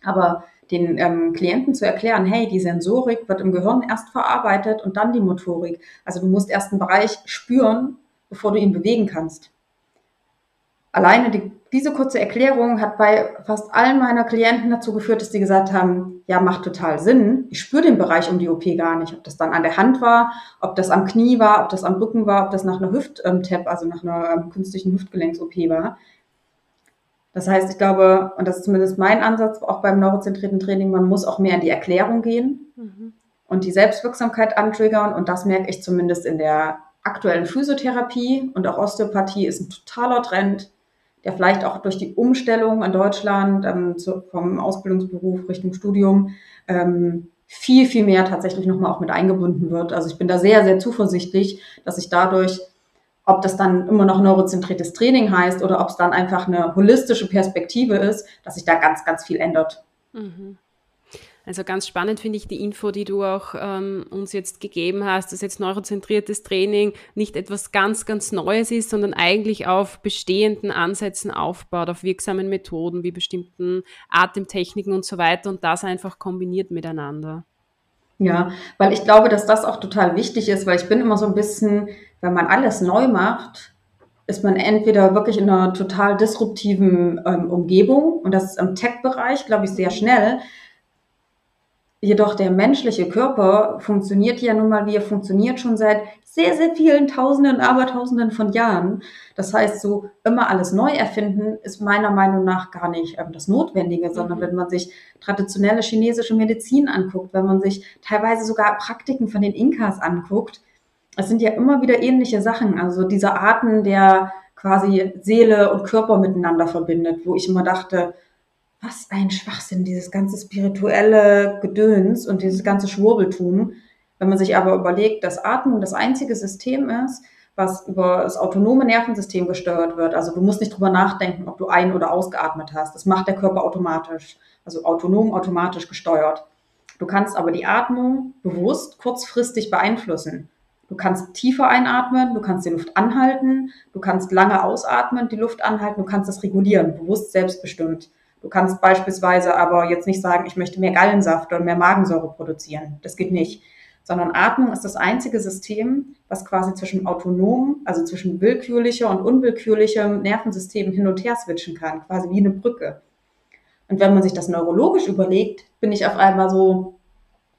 Aber den ähm, Klienten zu erklären, hey, die Sensorik wird im Gehirn erst verarbeitet und dann die Motorik. Also du musst erst einen Bereich spüren, bevor du ihn bewegen kannst. Alleine die, diese kurze Erklärung hat bei fast allen meiner Klienten dazu geführt, dass die gesagt haben, ja, macht total Sinn. Ich spüre den Bereich um die OP gar nicht. Ob das dann an der Hand war, ob das am Knie war, ob das am Rücken war, ob das nach einer Hüft-Tap, also nach einer ähm, künstlichen Hüftgelenks-OP war. Das heißt, ich glaube, und das ist zumindest mein Ansatz, auch beim neurozentrierten Training, man muss auch mehr in die Erklärung gehen mhm. und die Selbstwirksamkeit antriggern. Und das merke ich zumindest in der aktuellen Physiotherapie und auch Osteopathie ist ein totaler Trend, der vielleicht auch durch die Umstellung in Deutschland ähm, zu, vom Ausbildungsberuf Richtung Studium ähm, viel, viel mehr tatsächlich nochmal auch mit eingebunden wird. Also ich bin da sehr, sehr zuversichtlich, dass ich dadurch, ob das dann immer noch neurozentriertes Training heißt oder ob es dann einfach eine holistische Perspektive ist, dass sich da ganz, ganz viel ändert. Mhm. Also ganz spannend finde ich die Info, die du auch ähm, uns jetzt gegeben hast, dass jetzt neurozentriertes Training nicht etwas ganz, ganz Neues ist, sondern eigentlich auf bestehenden Ansätzen aufbaut, auf wirksamen Methoden wie bestimmten Atemtechniken und so weiter und das einfach kombiniert miteinander. Ja, weil ich glaube, dass das auch total wichtig ist, weil ich bin immer so ein bisschen, wenn man alles neu macht, ist man entweder wirklich in einer total disruptiven ähm, Umgebung und das ist im Tech-Bereich, glaube ich, sehr schnell, Jedoch der menschliche Körper funktioniert ja nun mal, wie er funktioniert, schon seit sehr, sehr vielen Tausenden, Abertausenden von Jahren. Das heißt, so immer alles neu erfinden ist meiner Meinung nach gar nicht ähm, das Notwendige, sondern mhm. wenn man sich traditionelle chinesische Medizin anguckt, wenn man sich teilweise sogar Praktiken von den Inkas anguckt, es sind ja immer wieder ähnliche Sachen. Also diese Arten der quasi Seele und Körper miteinander verbindet, wo ich immer dachte, was ein Schwachsinn, dieses ganze spirituelle Gedöns und dieses ganze Schwurbeltum. Wenn man sich aber überlegt, dass Atmung das einzige System ist, was über das autonome Nervensystem gesteuert wird. Also du musst nicht drüber nachdenken, ob du ein- oder ausgeatmet hast. Das macht der Körper automatisch, also autonom, automatisch gesteuert. Du kannst aber die Atmung bewusst kurzfristig beeinflussen. Du kannst tiefer einatmen, du kannst die Luft anhalten, du kannst lange ausatmen, die Luft anhalten, du kannst das regulieren, bewusst selbstbestimmt. Du kannst beispielsweise aber jetzt nicht sagen, ich möchte mehr Gallensaft oder mehr Magensäure produzieren. Das geht nicht. Sondern Atmung ist das einzige System, was quasi zwischen autonom, also zwischen willkürlicher und unwillkürlichem Nervensystem hin und her switchen kann, quasi wie eine Brücke. Und wenn man sich das neurologisch überlegt, bin ich auf einmal so,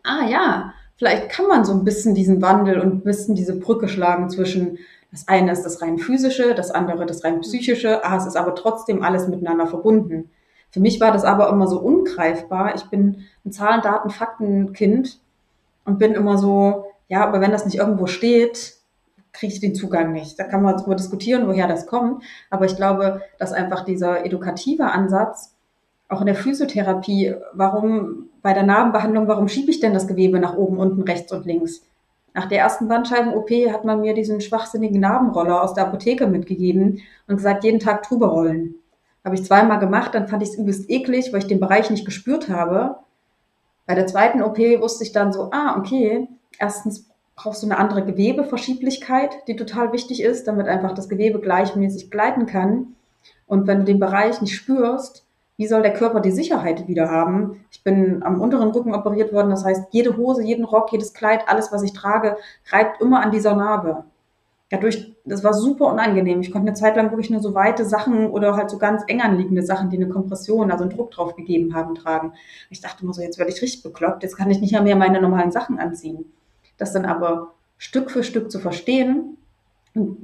ah ja, vielleicht kann man so ein bisschen diesen Wandel und ein bisschen diese Brücke schlagen zwischen, das eine ist das rein physische, das andere das rein psychische, ah, es ist aber trotzdem alles miteinander verbunden. Für mich war das aber immer so ungreifbar. Ich bin ein Zahlen, Daten, Fakten-Kind und bin immer so, ja, aber wenn das nicht irgendwo steht, kriege ich den Zugang nicht. Da kann man darüber diskutieren, woher das kommt. Aber ich glaube, dass einfach dieser edukative Ansatz, auch in der Physiotherapie, warum bei der Narbenbehandlung, warum schiebe ich denn das Gewebe nach oben, unten, rechts und links? Nach der ersten Bandscheiben-OP hat man mir diesen schwachsinnigen Narbenroller aus der Apotheke mitgegeben und gesagt, jeden Tag drüber rollen. Habe ich zweimal gemacht, dann fand ich es übelst eklig, weil ich den Bereich nicht gespürt habe. Bei der zweiten OP wusste ich dann so, ah, okay, erstens brauchst du eine andere Gewebeverschieblichkeit, die total wichtig ist, damit einfach das Gewebe gleichmäßig gleiten kann. Und wenn du den Bereich nicht spürst, wie soll der Körper die Sicherheit wieder haben? Ich bin am unteren Rücken operiert worden, das heißt, jede Hose, jeden Rock, jedes Kleid, alles, was ich trage, reibt immer an dieser Narbe dadurch, das war super unangenehm. Ich konnte eine Zeit lang wirklich nur so weite Sachen oder halt so ganz eng anliegende Sachen, die eine Kompression, also einen Druck drauf gegeben haben, tragen. Ich dachte immer so, jetzt werde ich richtig bekloppt, jetzt kann ich nicht mehr meine normalen Sachen anziehen. Das dann aber Stück für Stück zu verstehen,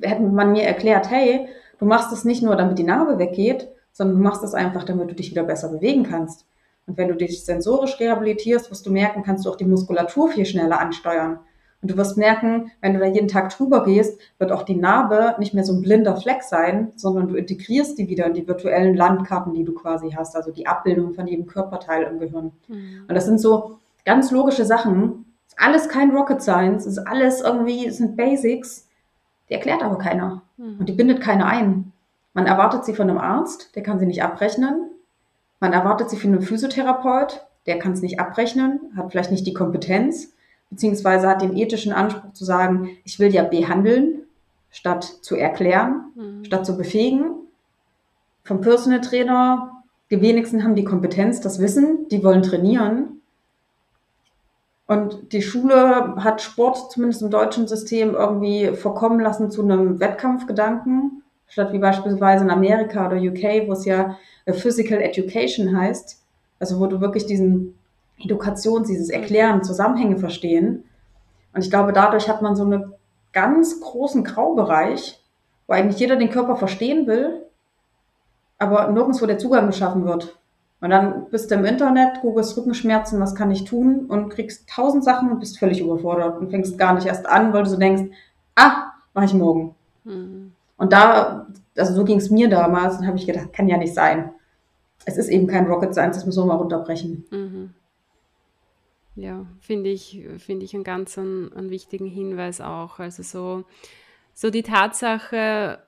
hätte man mir erklärt, hey, du machst es nicht nur, damit die Narbe weggeht, sondern du machst es einfach, damit du dich wieder besser bewegen kannst. Und wenn du dich sensorisch rehabilitierst, wirst du merken, kannst du auch die Muskulatur viel schneller ansteuern. Und du wirst merken, wenn du da jeden Tag drüber gehst, wird auch die Narbe nicht mehr so ein blinder Fleck sein, sondern du integrierst die wieder in die virtuellen Landkarten, die du quasi hast, also die Abbildung von jedem Körperteil im Gehirn. Mhm. Und das sind so ganz logische Sachen. Ist alles kein Rocket Science, ist alles irgendwie, sind Basics, die erklärt aber keiner. Mhm. Und die bindet keiner ein. Man erwartet sie von einem Arzt, der kann sie nicht abrechnen. Man erwartet sie von einem Physiotherapeut, der kann es nicht abrechnen, hat vielleicht nicht die Kompetenz beziehungsweise hat den ethischen Anspruch zu sagen, ich will ja behandeln, statt zu erklären, mhm. statt zu befähigen. Vom Personal Trainer, die wenigsten haben die Kompetenz, das Wissen, die wollen trainieren. Und die Schule hat Sport, zumindest im deutschen System, irgendwie verkommen lassen zu einem Wettkampfgedanken, statt wie beispielsweise in Amerika oder UK, wo es ja Physical Education heißt, also wo du wirklich diesen Edukation, dieses Erklären, Zusammenhänge verstehen. Und ich glaube, dadurch hat man so einen ganz großen Graubereich, wo eigentlich jeder den Körper verstehen will, aber nirgendwo der Zugang geschaffen wird. Und dann bist du im Internet, googelst Rückenschmerzen, was kann ich tun und kriegst tausend Sachen und bist völlig überfordert und fängst gar nicht erst an, weil du so denkst, ah, mache ich morgen. Mhm. Und da, also so ging es mir damals, und habe ich gedacht, kann ja nicht sein. Es ist eben kein Rocket Science, das müssen wir mal runterbrechen. Mhm. Ja, finde ich, finde ich einen ganz einen, einen wichtigen Hinweis auch. Also so, so die Tatsache,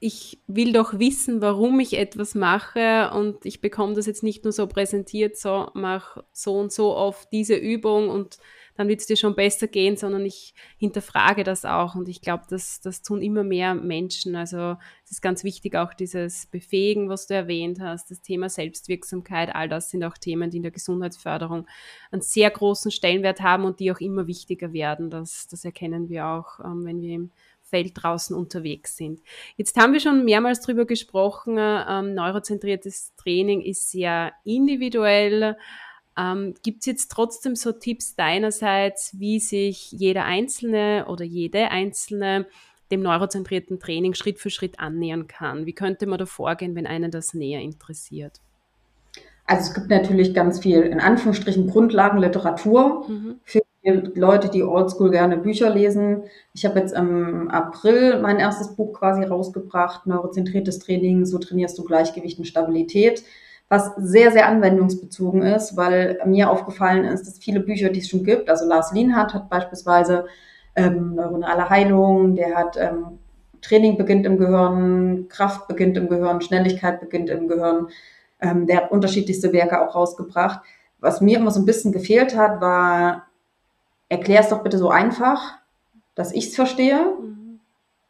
ich will doch wissen, warum ich etwas mache und ich bekomme das jetzt nicht nur so präsentiert, so mach so und so oft diese Übung und dann wird es dir schon besser gehen, sondern ich hinterfrage das auch. Und ich glaube, das, das tun immer mehr Menschen. Also es ist ganz wichtig, auch dieses Befähigen, was du erwähnt hast, das Thema Selbstwirksamkeit, all das sind auch Themen, die in der Gesundheitsförderung einen sehr großen Stellenwert haben und die auch immer wichtiger werden. Das, das erkennen wir auch, ähm, wenn wir im Feld draußen unterwegs sind. Jetzt haben wir schon mehrmals darüber gesprochen, ähm, neurozentriertes Training ist sehr individuell Ähm, Gibt es jetzt trotzdem so Tipps deinerseits, wie sich jeder Einzelne oder jede Einzelne dem neurozentrierten Training Schritt für Schritt annähern kann? Wie könnte man da vorgehen, wenn einen das näher interessiert? Also es gibt natürlich ganz viel, in Anführungsstrichen, Grundlagenliteratur mhm. für Leute, die oldschool gerne Bücher lesen. Ich habe jetzt im April mein erstes Buch quasi rausgebracht, Neurozentriertes Training, so trainierst du Gleichgewicht und Stabilität, was sehr, sehr anwendungsbezogen ist, weil mir aufgefallen ist, dass viele Bücher, die es schon gibt, also Lars Lienhardt hat beispielsweise ähm, neuronale Heilung, der hat ähm, Training beginnt im Gehirn, Kraft beginnt im Gehirn, Schnelligkeit beginnt im Gehirn. Ähm, der hat unterschiedlichste Werke auch rausgebracht. Was mir immer so ein bisschen gefehlt hat, war, erklär es doch bitte so einfach, dass ich es verstehe, mhm.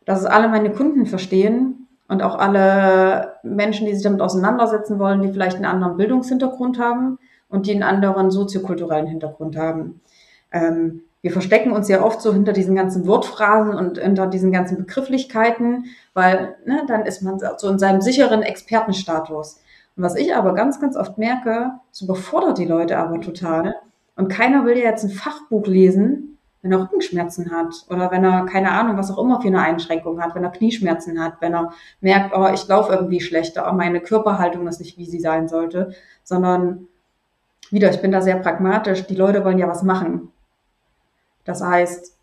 dass es alle meine Kunden verstehen und auch alle Menschen, die sich damit auseinandersetzen wollen, die vielleicht einen anderen Bildungshintergrund haben und die einen anderen soziokulturellen Hintergrund haben. Ähm, wir verstecken uns ja oft so hinter diesen ganzen Wortphrasen und hinter diesen ganzen Begrifflichkeiten, weil ne, dann ist man so in seinem sicheren Expertenstatus. Und was ich aber ganz, ganz oft merke, es überfordert die Leute aber total. Und keiner will ja jetzt ein Fachbuch lesen, wenn er Rückenschmerzen hat oder wenn er keine Ahnung, was auch immer für eine Einschränkung hat, wenn er Knieschmerzen hat, wenn er merkt, oh, ich laufe irgendwie schlechter, oh, meine Körperhaltung ist nicht, wie sie sein sollte, sondern wieder, ich bin da sehr pragmatisch, die Leute wollen ja was machen. Das heißt,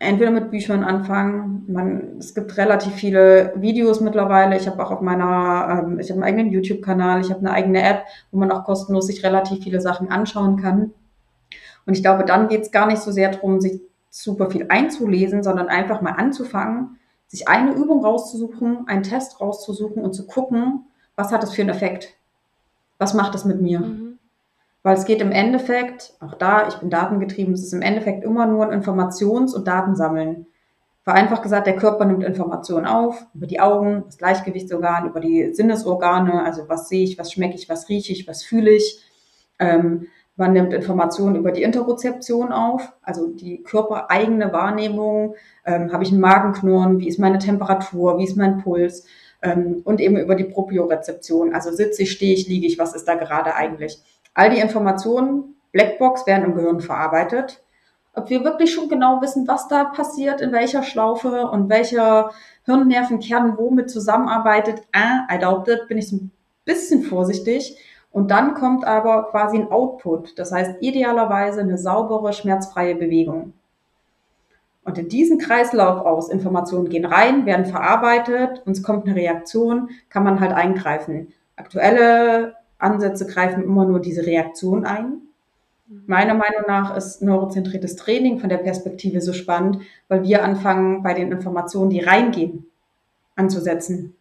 entweder mit Büchern anfangen. Man, es gibt relativ viele Videos mittlerweile. Ich habe auch auf meiner, ähm, ich habe einen eigenen YouTube-Kanal, ich habe eine eigene App, wo man auch kostenlos sich relativ viele Sachen anschauen kann. Und ich glaube, dann geht es gar nicht so sehr darum, sich super viel einzulesen, sondern einfach mal anzufangen, sich eine Übung rauszusuchen, einen Test rauszusuchen und zu gucken, was hat das für einen Effekt? Was macht das mit mir? Mhm. Weil es geht im Endeffekt, auch da, ich bin datengetrieben, es ist im Endeffekt immer nur ein Informations- und Datensammeln. Vereinfacht gesagt, der Körper nimmt Informationen auf, über die Augen, das Gleichgewichtsorgan, über die Sinnesorgane, also was sehe ich, was schmecke ich, was rieche ich, was fühle ich. Ähm, man nimmt Informationen über die Interozeption auf, also die körpereigene Wahrnehmung. Ähm, Habe ich einen Magenknurren? Wie ist meine Temperatur? Wie ist mein Puls? Ähm, und eben über die Propriorezeption, also sitze ich, stehe ich, liege ich, was ist da gerade eigentlich? All die Informationen, Blackbox, werden im Gehirn verarbeitet. Ob wir wirklich schon genau wissen, was da passiert, in welcher Schlaufe und welcher Hirnnervenkern womit zusammenarbeitet, äh, I doubt it, bin ich so ein bisschen vorsichtig. Und dann kommt aber quasi ein Output, das heißt idealerweise eine saubere, schmerzfreie Bewegung. Und in diesen Kreislauf aus Informationen gehen rein, werden verarbeitet, uns kommt eine Reaktion, kann man halt eingreifen. Aktuelle Ansätze greifen immer nur diese Reaktion ein. Meiner Meinung nach ist neurozentriertes Training von der Perspektive so spannend, weil wir anfangen, bei den Informationen, die reingehen, anzusetzen.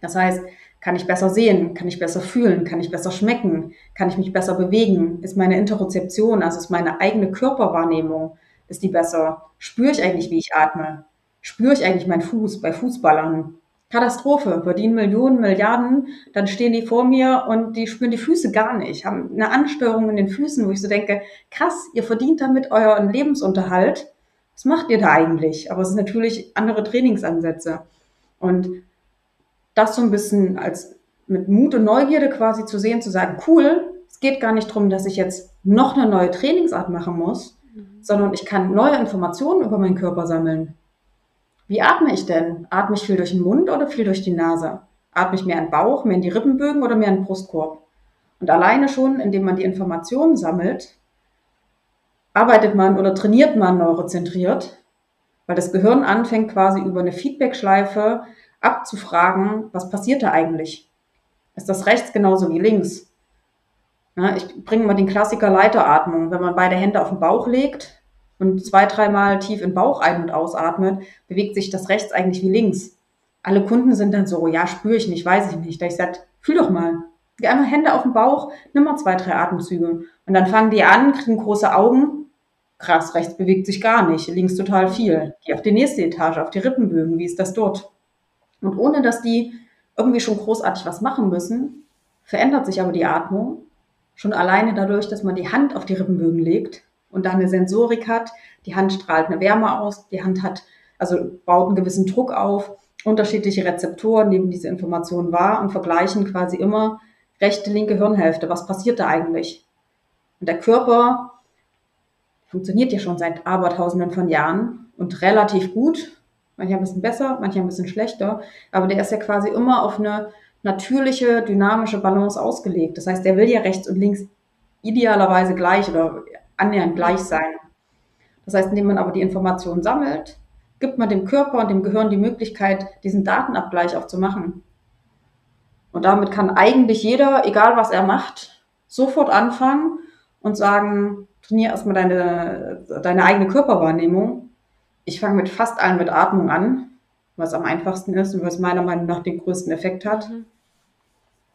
Das heißt, kann ich besser sehen, kann ich besser fühlen, kann ich besser schmecken, kann ich mich besser bewegen, ist meine Interozeption, also ist meine eigene Körperwahrnehmung, ist die besser? Spüre ich eigentlich, wie ich atme? Spüre ich eigentlich meinen Fuß bei Fußballern? Katastrophe, verdienen Millionen, Milliarden, dann stehen die vor mir und die spüren die Füße gar nicht, haben eine Anstörung in den Füßen, wo ich so denke, krass, ihr verdient damit euren Lebensunterhalt. Was macht ihr da eigentlich? Aber es sind natürlich andere Trainingsansätze. Und das so ein bisschen als mit Mut und Neugierde quasi zu sehen, zu sagen, cool, es geht gar nicht darum, dass ich jetzt noch eine neue Trainingsart machen muss, mhm. sondern ich kann neue Informationen über meinen Körper sammeln. Wie atme ich denn? Atme ich viel durch den Mund oder viel durch die Nase? Atme ich mehr in den Bauch, mehr in die Rippenbögen oder mehr in den Brustkorb? Und alleine schon, indem man die Informationen sammelt, arbeitet man oder trainiert man neurozentriert, weil das Gehirn anfängt quasi über eine Feedbackschleife abzufragen, was passiert da eigentlich? Ist das rechts genauso wie links? Ja, ich bringe mal den Klassiker Leiteratmung. Wenn man beide Hände auf den Bauch legt, und zwei, dreimal tief in den Bauch ein- und ausatmet, bewegt sich das rechts eigentlich wie links. Alle Kunden sind dann so, ja, spüre ich nicht, weiß ich nicht. Da ich sage, fühl doch mal. Geh einmal Hände auf den Bauch, nimm mal zwei, drei Atemzüge. Und dann fangen die an, kriegen große Augen. Krass, rechts bewegt sich gar nicht, links total viel. Geh auf die nächste Etage, auf die Rippenbögen, wie ist das dort? Und ohne dass die irgendwie schon großartig was machen müssen, verändert sich aber die Atmung. Schon alleine dadurch, dass man die Hand auf die Rippenbögen legt und da eine Sensorik hat. Die Hand strahlt eine Wärme aus, die Hand hat, also baut einen gewissen Druck auf. Unterschiedliche Rezeptoren nehmen diese Informationen wahr und vergleichen quasi immer rechte, linke Hirnhälfte. Was passiert da eigentlich? Und der Körper funktioniert ja schon seit Abertausenden von Jahren und relativ gut. Manchmal ein bisschen besser, manchmal ein bisschen schlechter. Aber der ist ja quasi immer auf eine natürliche, dynamische Balance ausgelegt. Das heißt, der will ja rechts und links idealerweise gleich oder annähernd gleich sein. Das heißt, indem man aber die Informationen sammelt, gibt man dem Körper und dem Gehirn die Möglichkeit, diesen Datenabgleich auch zu machen. Und damit kann eigentlich jeder, egal was er macht, sofort anfangen und sagen, trainiere erstmal deine, deine eigene Körperwahrnehmung. Ich fange mit fast allen mit Atmung an, was am einfachsten ist und was meiner Meinung nach den größten Effekt hat. Mhm.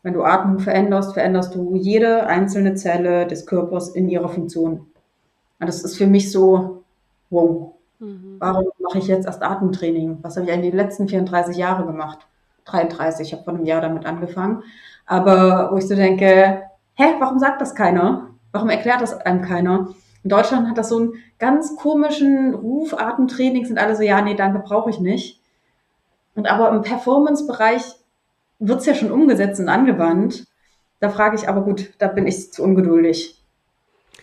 Wenn du Atmung veränderst, veränderst du jede einzelne Zelle des Körpers in ihrer Funktion. Und das ist für mich so, wow, mhm. warum mache ich jetzt erst Atemtraining? Was habe ich eigentlich die letzten 34 Jahre gemacht? 33, ich habe vor einem Jahr damit angefangen. Aber wo ich so denke, hä, warum sagt das keiner? Warum erklärt das einem keiner? In Deutschland hat das so einen ganz komischen Ruf, Atemtraining sind alle so, ja, nee, danke, brauche ich nicht. Und aber im Performance-Bereich wird es ja schon umgesetzt und angewandt. Da frage ich aber gut, da bin ich zu ungeduldig.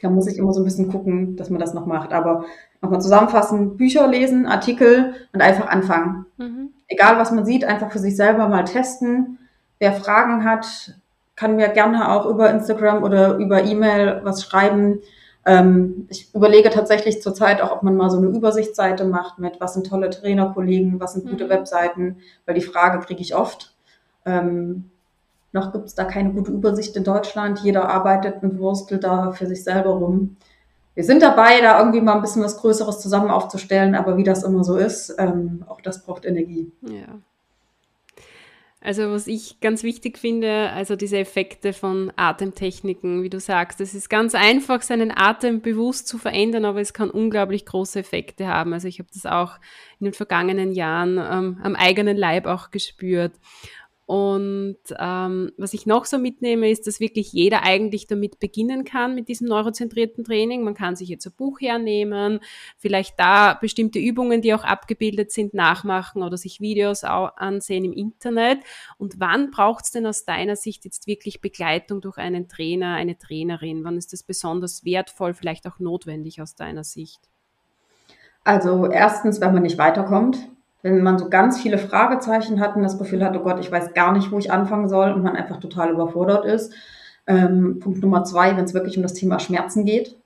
Da muss ich immer so ein bisschen gucken, dass man das noch macht. Aber nochmal zusammenfassen, Bücher lesen, Artikel und einfach anfangen. Mhm. Egal, was man sieht, einfach für sich selber mal testen. Wer Fragen hat, kann mir gerne auch über Instagram oder über E-Mail was schreiben. Ähm, ich überlege tatsächlich zurzeit auch, ob man mal so eine Übersichtsseite macht mit, was sind tolle Trainerkollegen, was sind gute mhm. Webseiten, weil die Frage kriege ich oft. Ähm, noch gibt es da keine gute Übersicht in Deutschland. Jeder arbeitet und wurstelt da für sich selber rum. Wir sind dabei, da irgendwie mal ein bisschen was Größeres zusammen aufzustellen, aber wie das immer so ist, ähm, auch das braucht Energie. Ja. Also was ich ganz wichtig finde, also diese Effekte von Atemtechniken, wie du sagst, es ist ganz einfach, seinen Atem bewusst zu verändern, aber es kann unglaublich große Effekte haben. Also ich habe das auch in den vergangenen Jahren ähm, am eigenen Leib auch gespürt. Und ähm, was ich noch so mitnehme, ist, dass wirklich jeder eigentlich damit beginnen kann mit diesem neurozentrierten Training. Man kann sich jetzt ein Buch hernehmen, vielleicht da bestimmte Übungen, die auch abgebildet sind, nachmachen oder sich Videos ansehen im Internet. Und wann braucht es denn aus deiner Sicht jetzt wirklich Begleitung durch einen Trainer, eine Trainerin? Wann ist das besonders wertvoll, vielleicht auch notwendig aus deiner Sicht? Also erstens, wenn man nicht weiterkommt wenn man so ganz viele Fragezeichen hat und das Gefühl hat, oh Gott, ich weiß gar nicht, wo ich anfangen soll und man einfach total überfordert ist. Ähm, Punkt Nummer zwei, wenn es wirklich um das Thema Schmerzen geht,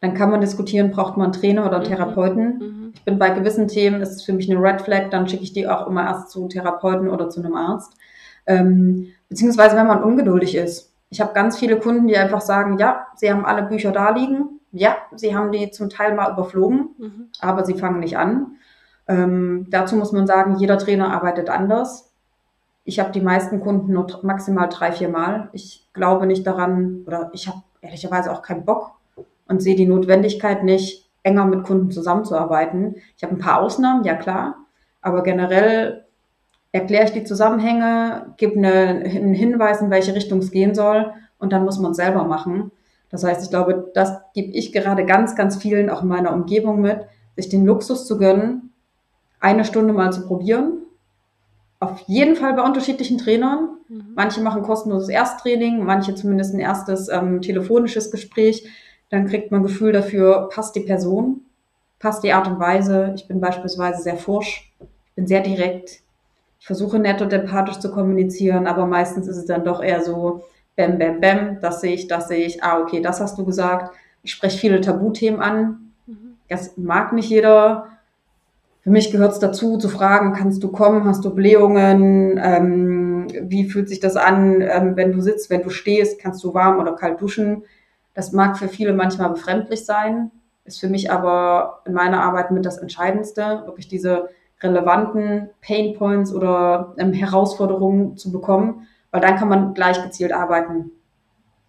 dann kann man diskutieren, braucht man einen Trainer oder einen mhm. Therapeuten. Mhm. Ich bin bei gewissen Themen, ist es für mich eine Red Flag, dann schicke ich die auch immer erst zu Therapeuten oder zu einem Arzt. Ähm, beziehungsweise wenn man ungeduldig ist. Ich habe ganz viele Kunden, die einfach sagen, ja, sie haben alle Bücher da liegen. Ja, sie haben die zum Teil mal überflogen, mhm. aber sie fangen nicht an. Ähm, dazu muss man sagen, jeder Trainer arbeitet anders. Ich habe die meisten Kunden nur maximal drei, vier Mal. Ich glaube nicht daran oder ich habe ehrlicherweise auch keinen Bock und sehe die Notwendigkeit nicht, enger mit Kunden zusammenzuarbeiten. Ich habe ein paar Ausnahmen, ja klar, aber generell erkläre ich die Zusammenhänge, gebe eine, einen Hinweis, in welche Richtung es gehen soll und dann muss man es selber machen. Das heißt, ich glaube, das gebe ich gerade ganz, ganz vielen auch in meiner Umgebung mit, sich den Luxus zu gönnen, eine Stunde mal zu probieren. Auf jeden Fall bei unterschiedlichen Trainern. Mhm. Manche machen kostenloses Ersttraining, manche zumindest ein erstes ähm, telefonisches Gespräch. Dann kriegt man ein Gefühl dafür, passt die Person, passt die Art und Weise. Ich bin beispielsweise sehr forsch, ich bin sehr direkt. Ich versuche nett und empathisch zu kommunizieren, aber meistens ist es dann doch eher so, bam, bam, bam, das sehe ich, das sehe ich, ah, okay, das hast du gesagt. Ich spreche viele Tabuthemen an. Mhm. Das mag nicht jeder für mich gehört es dazu, zu fragen, kannst du kommen, hast du Blähungen, ähm, wie fühlt sich das an, ähm, wenn du sitzt, wenn du stehst, kannst du warm oder kalt duschen. Das mag für viele manchmal befremdlich sein, ist für mich aber in meiner Arbeit mit das Entscheidendste, wirklich diese relevanten Pain Points oder ähm, Herausforderungen zu bekommen, weil dann kann man gleich gezielt arbeiten.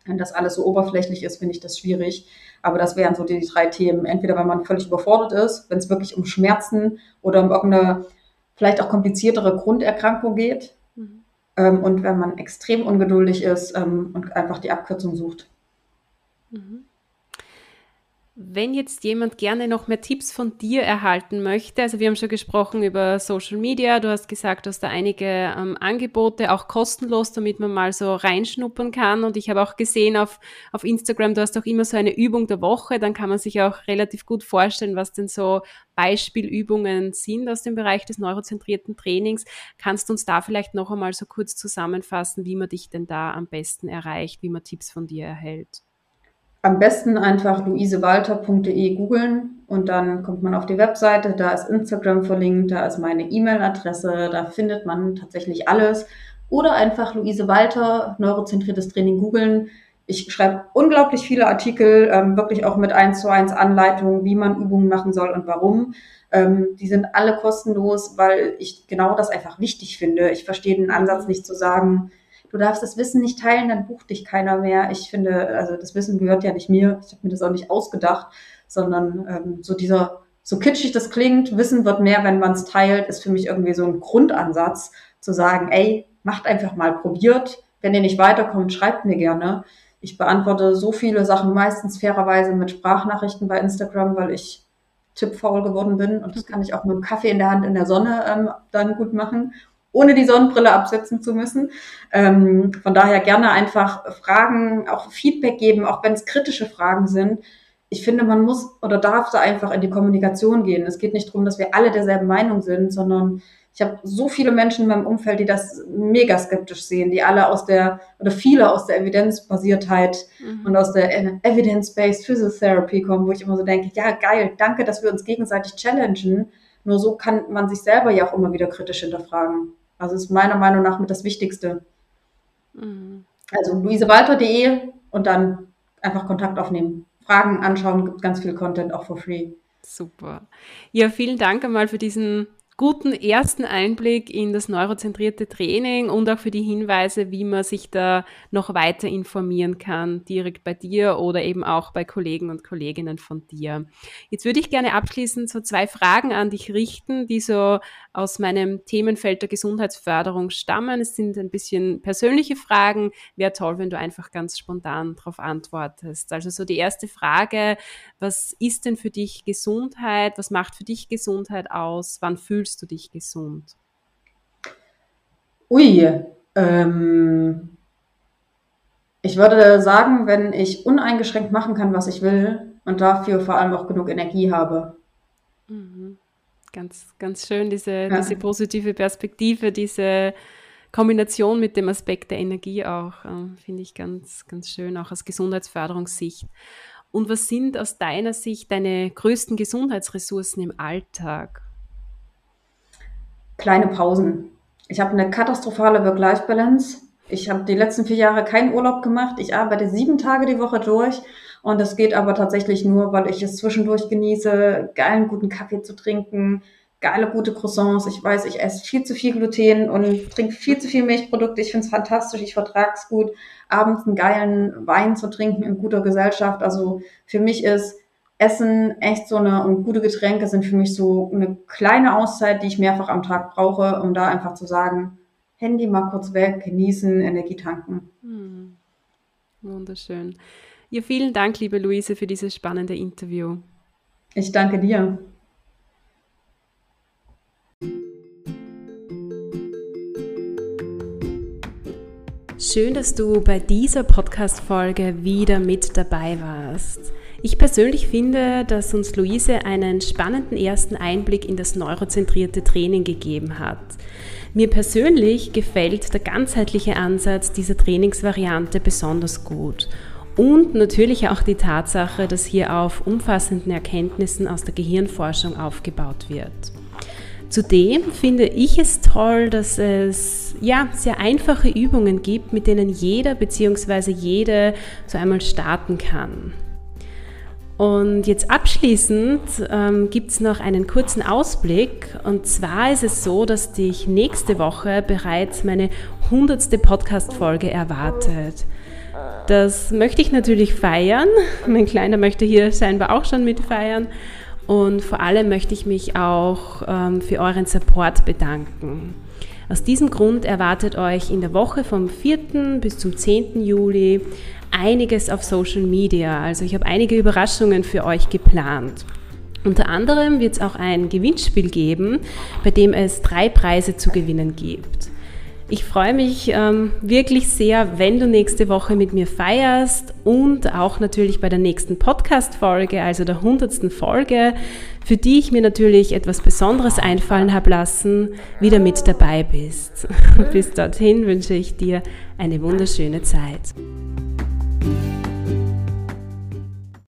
Wenn das alles so oberflächlich ist, finde ich das schwierig. Aber das wären so die, die drei Themen. Entweder wenn man völlig überfordert ist, wenn es wirklich um Schmerzen oder um irgendeine vielleicht auch kompliziertere Grunderkrankung geht. Mhm. Ähm, und wenn man extrem ungeduldig ist ähm, und einfach die Abkürzung sucht. Mhm. Wenn jetzt jemand gerne noch mehr Tipps von dir erhalten möchte, also wir haben schon gesprochen über Social Media, du hast gesagt, du hast da einige ähm, Angebote, auch kostenlos, damit man mal so reinschnuppern kann. Und ich habe auch gesehen auf, auf Instagram, du hast auch immer so eine Übung der Woche, dann kann man sich auch relativ gut vorstellen, was denn so Beispielübungen sind aus dem Bereich des neurozentrierten Trainings. Kannst du uns da vielleicht noch einmal so kurz zusammenfassen, wie man dich denn da am besten erreicht, wie man Tipps von dir erhält? Am besten einfach luisewalter.de googeln und dann kommt man auf die Webseite, da ist Instagram verlinkt, da ist meine E-Mail-Adresse, da findet man tatsächlich alles. Oder einfach Luise Walter, neurozentriertes Training googeln. Ich schreibe unglaublich viele Artikel, ähm, wirklich auch mit eins zu eins Anleitungen, wie man Übungen machen soll und warum. Ähm, die sind alle kostenlos, weil ich genau das einfach wichtig finde. Ich verstehe den Ansatz nicht zu sagen, du darfst das Wissen nicht teilen, dann bucht dich keiner mehr. Ich finde, also das Wissen gehört ja nicht mir. Ich habe mir das auch nicht ausgedacht, sondern ähm, so dieser, so kitschig das klingt, Wissen wird mehr, wenn man es teilt, ist für mich irgendwie so ein Grundansatz, zu sagen, ey, macht einfach mal, probiert. Wenn ihr nicht weiterkommt, schreibt mir gerne. Ich beantworte so viele Sachen meistens fairerweise mit Sprachnachrichten bei Instagram, weil ich tippfaul geworden bin und das kann ich auch mit einem Kaffee in der Hand in der Sonne ähm, dann gut machen ohne die Sonnenbrille absetzen zu müssen. Ähm, von daher gerne einfach Fragen, auch Feedback geben, auch wenn es kritische Fragen sind. Ich finde, man muss oder darf da einfach in die Kommunikation gehen. Es geht nicht darum, dass wir alle derselben Meinung sind, sondern ich habe so viele Menschen in meinem Umfeld, die das mega skeptisch sehen, die alle aus der oder viele aus der Evidenzbasiertheit mhm. und aus der Evidence-Based Physiotherapy kommen, wo ich immer so denke, ja geil, danke, dass wir uns gegenseitig challengen. Nur so kann man sich selber ja auch immer wieder kritisch hinterfragen. Also ist meiner Meinung nach mit das Wichtigste. Mhm. Also luisewalter.de und dann einfach Kontakt aufnehmen. Fragen anschauen, gibt ganz viel Content auch for free. Super. Ja, vielen Dank einmal für diesen guten ersten Einblick in das neurozentrierte Training und auch für die Hinweise, wie man sich da noch weiter informieren kann, direkt bei dir oder eben auch bei Kollegen und Kolleginnen von dir. Jetzt würde ich gerne abschließend so zwei Fragen an dich richten, die so aus meinem Themenfeld der Gesundheitsförderung stammen. Es sind ein bisschen persönliche Fragen. Wäre toll, wenn du einfach ganz spontan darauf antwortest. Also so die erste Frage, was ist denn für dich Gesundheit? Was macht für dich Gesundheit aus? Wann fühlst fühlst du dich gesund? Ui, ähm, ich würde sagen, wenn ich uneingeschränkt machen kann, was ich will und dafür vor allem auch genug Energie habe. Mhm. Ganz, ganz schön, diese, ja. diese positive Perspektive, diese Kombination mit dem Aspekt der Energie auch, äh, finde ich ganz, ganz schön, auch aus Gesundheitsförderungssicht. Und was sind aus deiner Sicht deine größten Gesundheitsressourcen im Alltag? Kleine Pausen. Ich habe eine katastrophale Work-Life-Balance. Ich habe die letzten vier Jahre keinen Urlaub gemacht. Ich arbeite sieben Tage die Woche durch. Und das geht aber tatsächlich nur, weil ich es zwischendurch genieße, geilen guten Kaffee zu trinken, geile gute Croissants. Ich weiß, ich esse viel zu viel Gluten und trinke viel zu viel Milchprodukte. Ich finde es fantastisch, ich vertrage es gut, abends einen geilen Wein zu trinken in guter Gesellschaft. Also für mich ist Essen, echt so eine und gute Getränke sind für mich so eine kleine Auszeit, die ich mehrfach am Tag brauche, um da einfach zu sagen, Handy mal kurz weg, genießen, Energie tanken. Hm. Wunderschön. Ja, vielen Dank, liebe Luise, für dieses spannende Interview. Ich danke dir. Schön, dass du bei dieser Podcast-Folge wieder mit dabei warst. Ich persönlich finde, dass uns Luise einen spannenden ersten Einblick in das neurozentrierte Training gegeben hat. Mir persönlich gefällt der ganzheitliche Ansatz dieser Trainingsvariante besonders gut. Und natürlich auch die Tatsache, dass hier auf umfassenden Erkenntnissen aus der Gehirnforschung aufgebaut wird. Zudem finde ich es toll, dass es ja sehr einfache Übungen gibt, mit denen jeder bzw. jede so einmal starten kann. Und jetzt abschließend ähm, gibt es noch einen kurzen Ausblick. Und zwar ist es so, dass dich nächste Woche bereits meine hundertste Podcast-Folge erwartet. Das möchte ich natürlich feiern. *laughs* Mein Kleiner möchte hier scheinbar auch schon mitfeiern. Und vor allem möchte ich mich auch ähm, für euren Support bedanken. Aus diesem Grund erwartet euch in der Woche vom 4. bis zum 10. Juli einiges auf Social Media. Also ich habe einige Überraschungen für euch geplant. Unter anderem wird es auch ein Gewinnspiel geben, bei dem es drei Preise zu gewinnen gibt. Ich freue mich ähm, wirklich sehr, wenn du nächste Woche mit mir feierst und auch natürlich bei der nächsten Podcast-Folge, also der hundertsten Folge, für die ich mir natürlich etwas Besonderes einfallen habe lassen, wieder mit dabei bist. *laughs* Bis dorthin wünsche ich dir eine wunderschöne Zeit. thank you